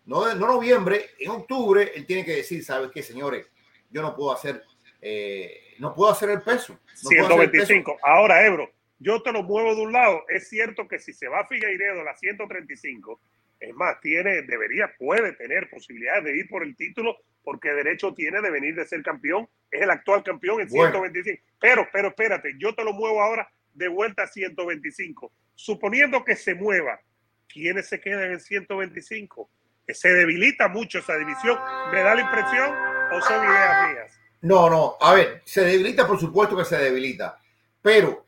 no, no noviembre, en octubre, él tiene que decir, ¿sabes qué, señores? Yo no puedo hacer, eh, no puedo hacer el peso. No 125. Ahora, Ebro, yo te lo muevo de un lado. Es cierto que si se va Figueiredo a la 135, es más, tiene, debería, puede tener posibilidades de ir por el título porque derecho tiene de venir de ser campeón. Es el actual campeón en 125. Pero, pero espérate, yo te lo muevo ahora de vuelta a 125. Suponiendo que se mueva, ¿quiénes se quedan en 125? Que se debilita mucho esa división. ¿Me da la impresión o son ideas mías? No, no. A ver, se debilita, por supuesto que se debilita. Pero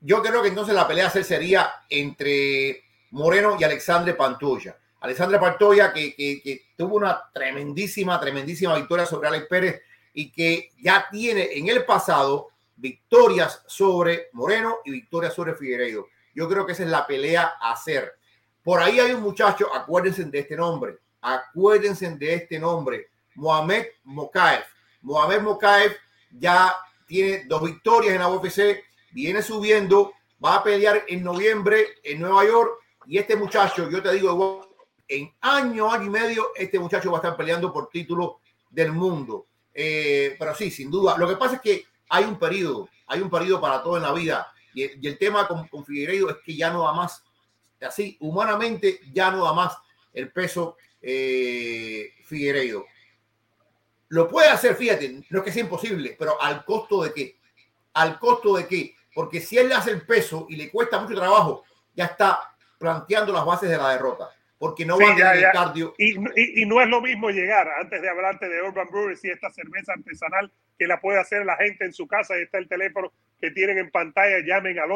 yo creo que entonces la pelea sería entre Moreno y Alexandre Pantoya. Alexandre Pantoya que, que, tuvo una tremendísima, tremendísima victoria sobre Alex Pérez y que ya tiene en el pasado victorias sobre Moreno y victorias sobre Figueiredo. Yo creo que esa es la pelea a hacer. Por ahí hay un muchacho, acuérdense de este nombre, acuérdense de este nombre, Mohamed Mokaev. Mohamed Mokaev ya tiene dos victorias en la UFC, viene subiendo, va a pelear en noviembre en Nueva York y este muchacho, yo te digo, en año, año y medio, este muchacho va a estar peleando por título del mundo. Eh, pero sí, sin duda. Lo que pasa es que hay un periodo, hay un periodo para todo en la vida. Y, el tema con, con, es que ya no da más, así, humanamente ya no da más el peso eh. Lo puede hacer, fíjate, no es que sea imposible, pero al costo de qué? Al costo de qué? Porque si él le hace el peso y le cuesta mucho trabajo, ya está planteando las bases de la derrota porque no va a tener cardio. Y, y, no es lo mismo llegar, antes de hablarte de Urban Brewery, y esta cerveza artesanal que la puede hacer la gente en su casa, y está el teléfono que tienen en pantalla, llamen al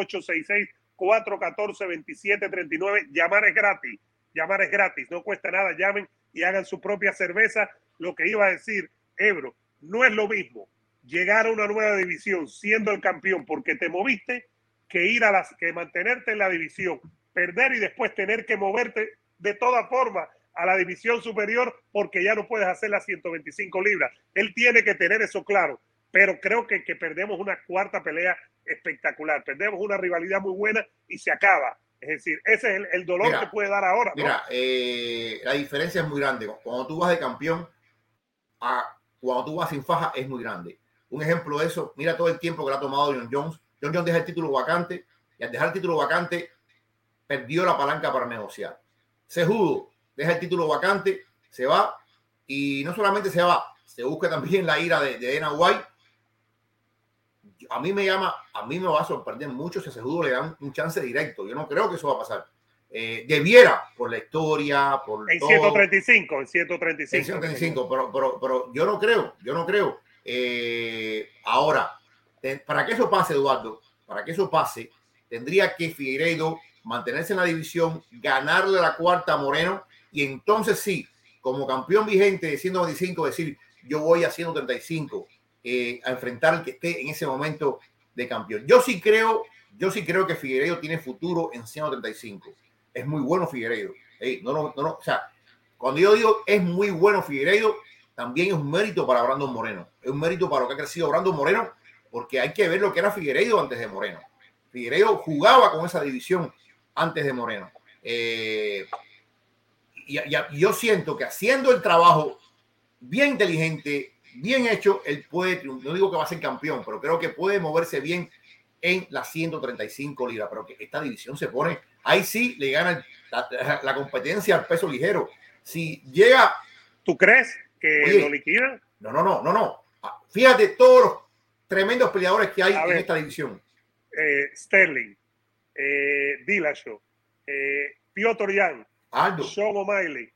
866-414-2739, llamar es gratis, llamar es gratis, no cuesta nada, llamen y hagan su propia cerveza. Lo que iba a decir, Ebro, no es lo mismo llegar a una nueva división siendo el campeón porque te moviste que ir a las que mantenerte en la división, perder y después tener que moverte de toda forma a la división superior porque ya no puedes hacer las 125 libras. Él tiene que tener eso claro, pero creo que, que perdemos una cuarta pelea espectacular, perdemos una rivalidad muy buena y se acaba. Es decir, ese es el, dolor que puede dar ahora. Mira, eh, la diferencia es muy grande. Cuando tú vas de campeón a cuando tú vas sin faja es muy grande. Un ejemplo de eso, mira todo el tiempo que le ha tomado John Jones. John Jones deja el título vacante y al dejar el título vacante perdió la palanca para negociar. Sejudo deja el título vacante, se va y no solamente se va, se busca también la ira de, de Dana White. A mí me llama, a mí me va a sorprender mucho si a Sejudo le dan un chance directo. Yo no creo que eso va a pasar. Eh, debiera por la historia, por en 135, en 135. En 135, pero, pero, pero yo no creo, yo no creo. Eh, ahora, para que eso pase, Eduardo, para que eso pase, tendría que Figueiredo mantenerse en la división, ganarle la cuarta a Moreno y entonces sí, como campeón vigente de 125, decir yo voy a 135 eh, a enfrentar al que esté en ese momento de campeón. Yo sí creo, yo sí creo que Figueiredo tiene futuro en 135. Es muy bueno Figueiredo. no, no, no, o sea, cuando yo digo es muy bueno Figueiredo, también es un mérito para Brandon Moreno. Es un mérito para lo que ha crecido Brandon Moreno, porque hay que ver lo que era Figueiredo antes de Moreno. Figueiredo jugaba con esa división antes de Moreno. Eh, y, yo siento que haciendo el trabajo bien inteligente, bien hecho, él puede, no digo que va a ser campeón, pero creo que puede moverse bien en las 135 libras, pero que esta división se pone, ahí sí le gana la, competencia al peso ligero. Si llega... ¿Tú crees que lo liquida? No, no, no, no, no. Ah, fíjate todos los tremendos peleadores que hay en esta división. Eh, Sterling, eh, Dillashaw, eh, Piotr Jan, Aldo, Sean O'Malley,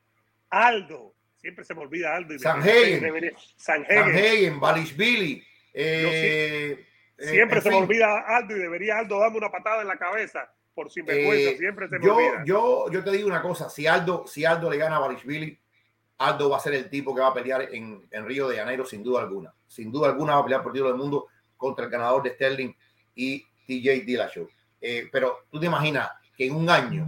Aldo, siempre se me olvida Aldo. Sanhagen, Sanhagen, Billy. Eh, siempre se me olvida Aldo y debería Aldo darme una patada en la cabeza por sinvergüenza, eh, siempre se me yo, olvida. Yo, yo te digo una cosa, si Aldo, si Aldo le gana a Billy, Aldo va a ser el tipo que va a pelear en, en, Río de Janeiro sin duda alguna. Sin duda alguna va a pelear por título del mundo contra el ganador de Sterling y TJ Dillashaw. Eh, pero tú te imaginas que en un año,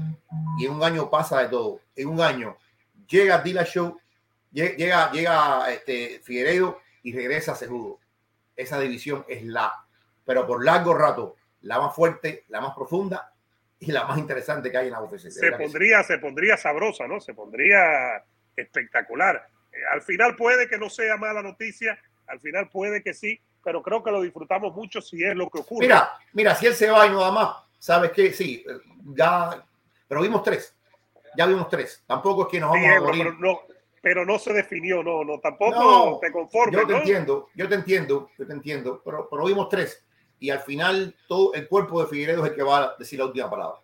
y en un año pasa de todo, en un año llega Dillashaw, llega, llega este Figueiredo y regresa a Cejudo. Esa división es la, pero por largo rato, la más fuerte, la más profunda y la más interesante que hay en la UFC. Se pondría, se pondría sabrosa, ¿no? Se pondría espectacular. Eh, al final puede que no sea mala noticia, al final puede que sí, pero creo que lo disfrutamos mucho si es lo que ocurre. Mira, mira, si él se va y no da más, sabes que sí, ya, pero vimos tres, ya vimos tres. Tampoco es que nos vamos a morir. Pero no, pero no se definió, no, no, tampoco te conformes. Yo te entiendo, yo te entiendo, yo te entiendo, pero, pero vimos tres y al final todo el cuerpo de Figueredo es el que va a decir la última palabra.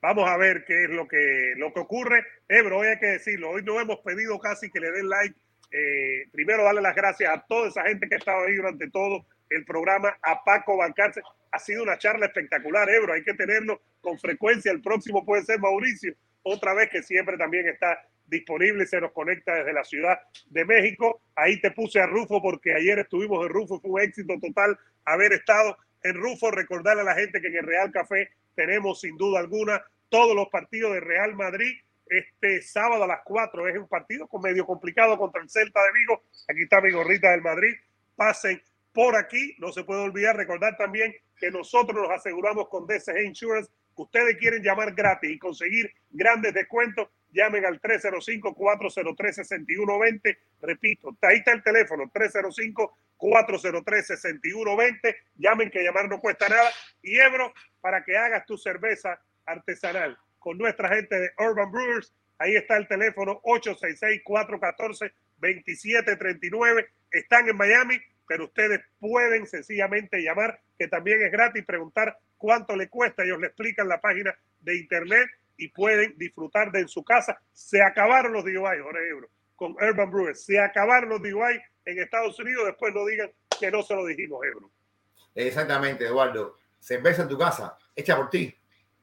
Vamos a ver qué es lo que, lo que ocurre. Ebro, hoy hay que decirlo, hoy no hemos pedido casi que le den like. Eh, primero, darle las gracias a toda esa gente que ha estado ahí durante todo el programa, a Paco Balcarce. Ha sido una charla espectacular, Ebro, hay que tenerlo con frecuencia. El próximo puede ser Mauricio, otra vez que siempre también está disponible, se nos conecta desde la Ciudad de México. Ahí te puse a Rufo porque ayer estuvimos en Rufo, fue un éxito total haber estado en Rufo. Recordarle a la gente que en el Real Café tenemos sin duda alguna todos los partidos de Real Madrid. Este sábado a las 4 es un partido medio complicado contra el Celta de Vigo. Aquí está mi gorrita del Madrid. Pasen por aquí. No se puede olvidar recordar también que nosotros nos aseguramos con DCG Insurance. Ustedes quieren llamar gratis y conseguir grandes descuentos llamen al 305-403-6120. Repito, ahí está el teléfono, 305-403-6120. Llamen que llamar no cuesta nada. Y Ebro, para que hagas tu cerveza artesanal con nuestra gente de Urban Brewers, ahí está el teléfono 866-414-2739. Están en Miami, pero ustedes pueden sencillamente llamar, que también es gratis, preguntar cuánto le cuesta. Ellos le explican la página de internet y pueden disfrutar de en su casa. Se acabaron los DUI, Jorge Ebro, con Urban Brewers. Se acabaron los DUI en Estados Unidos. Después no digan que no se lo dijimos, Ebro. Exactamente, Eduardo. Cerveza en tu casa, hecha por ti.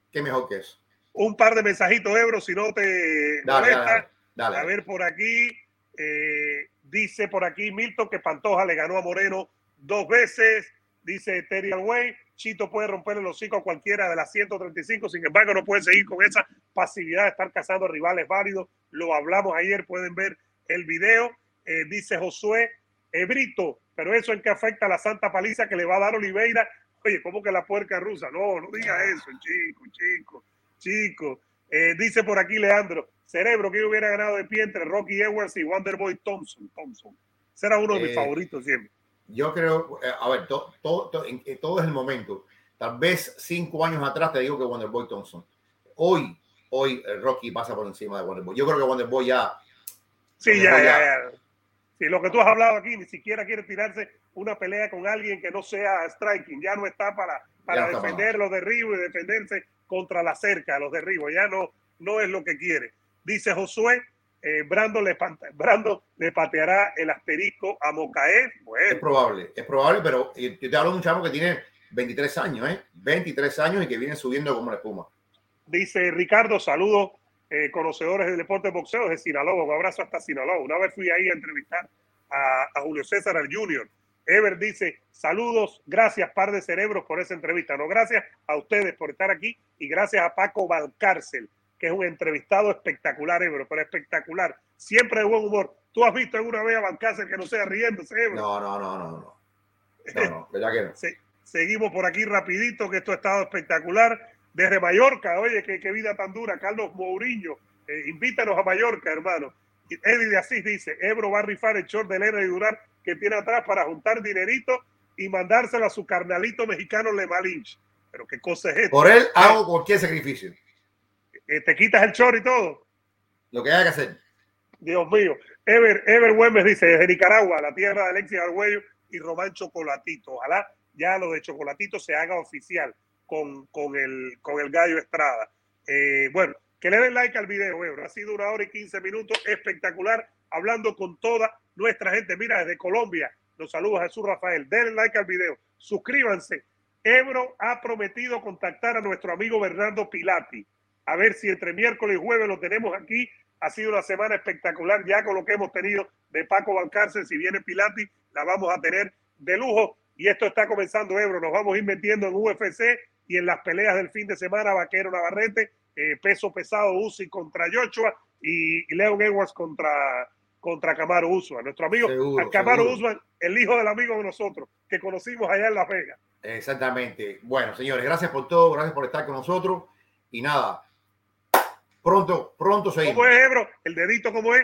Qué mejor que eso. Un par de mensajitos, Ebro, si no te molesta. A ver, por aquí. Eh, dice por aquí Milton que Pantoja le ganó a Moreno dos veces. Dice Terry Way Chito puede romper el hocico a cualquiera de las 135, sin embargo no puede seguir con esa pasividad de estar cazando rivales válidos. Lo hablamos ayer, pueden ver el video. Eh, dice Josué Ebrito, pero eso en qué afecta a la santa paliza que le va a dar Oliveira. Oye, ¿cómo que la puerca rusa? No, no diga eso, chico, chico, chico. Eh, dice por aquí Leandro, cerebro que hubiera ganado de pie entre Rocky Edwards y Wonderboy Thompson. Thompson. Será uno de mis eh, favoritos siempre yo creo, eh, a ver, todo, todo, eh, todo, es el momento. Tal vez cinco años atrás te digo que Wonderboy Thompson. Hoy, hoy eh, Rocky pasa por encima de Wonderboy. Yo creo que Wonderboy ya. Sí, ya, ya, ya, Sí, lo que tú has hablado aquí, ni siquiera quiere tirarse una pelea con alguien que no sea striking. Ya no está para, para defender los derribos y defenderse contra la cerca, los derribos. Ya no, no es lo que quiere. Dice Josué, eh, Brando, le, Brando le pateará el asterisco a Mocaé. Es probable, es probable, pero yo te hablo de un chavo que tiene 23 años, ¿eh? 23 años y que viene subiendo como la espuma. Dice Ricardo, saludos eh, conocedores del deporte de boxeo de Sinaloa. Un abrazo hasta Sinaloa. Una vez fui ahí a entrevistar a, Julio César al Junior. Ever dice, saludos, gracias par de cerebros por esa entrevista. No, gracias a ustedes por estar aquí y gracias a Paco Valcárcel que es un entrevistado espectacular, Ebro, pero espectacular. Siempre de buen humor. ¿Tú has visto alguna vez a Balcácer que no sea riéndose, Ebro? No, no, no, no, no. No, no, ¿verdad que no? seguimos por aquí rapidito, que esto ha estado espectacular. Desde Mallorca, oye, qué, vida tan dura. Carlos Mourinho, eh, invítanos a Mallorca, hermano. Eddie de Asís dice, Ebro va a rifar el short de Lena y Durar que tiene atrás para juntar dinerito y mandárselo a su carnalito mexicano Le Malinch. Pero qué cosa es esto. Por él hago cualquier sacrificio. Te quitas el chor y todo. Lo que haya que hacer. Dios mío. Ever, Ever Güemes dice, desde Nicaragua, la tierra de Alexis Argüello y Román Chocolatito. Ojalá ya lo de Chocolatito se haga oficial con, con, el, con el gallo Estrada. Eh, bueno, que le den like al video, Ever. Ha sido una hora y quince minutos espectacular, hablando con toda nuestra gente. Mira, desde Colombia, los saludos a Jesús Rafael. Denle like al video, suscríbanse. Ebro ha prometido contactar a nuestro amigo Bernardo Pilati a ver si entre miércoles y jueves lo tenemos aquí. Ha sido una semana espectacular ya con lo que hemos tenido de Paco Valcárcel. Si viene Pilati, la vamos a tener de lujo. Y esto está comenzando, Ebro. Nos vamos a ir metiendo en UFC y en las peleas del fin de semana, Vaquero Navarrete, eh, peso pesado Uzi contra Joshua y, Leon Edwards contra, contra Camaro Usman. Nuestro amigo Camaro Usman, el hijo del amigo de nosotros, que conocimos allá en Las Vegas. Exactamente. Bueno, señores, gracias por todo, gracias por estar con nosotros y nada, pronto, pronto seguimos. ¿Cómo es, Ebro? ¿El dedito cómo es?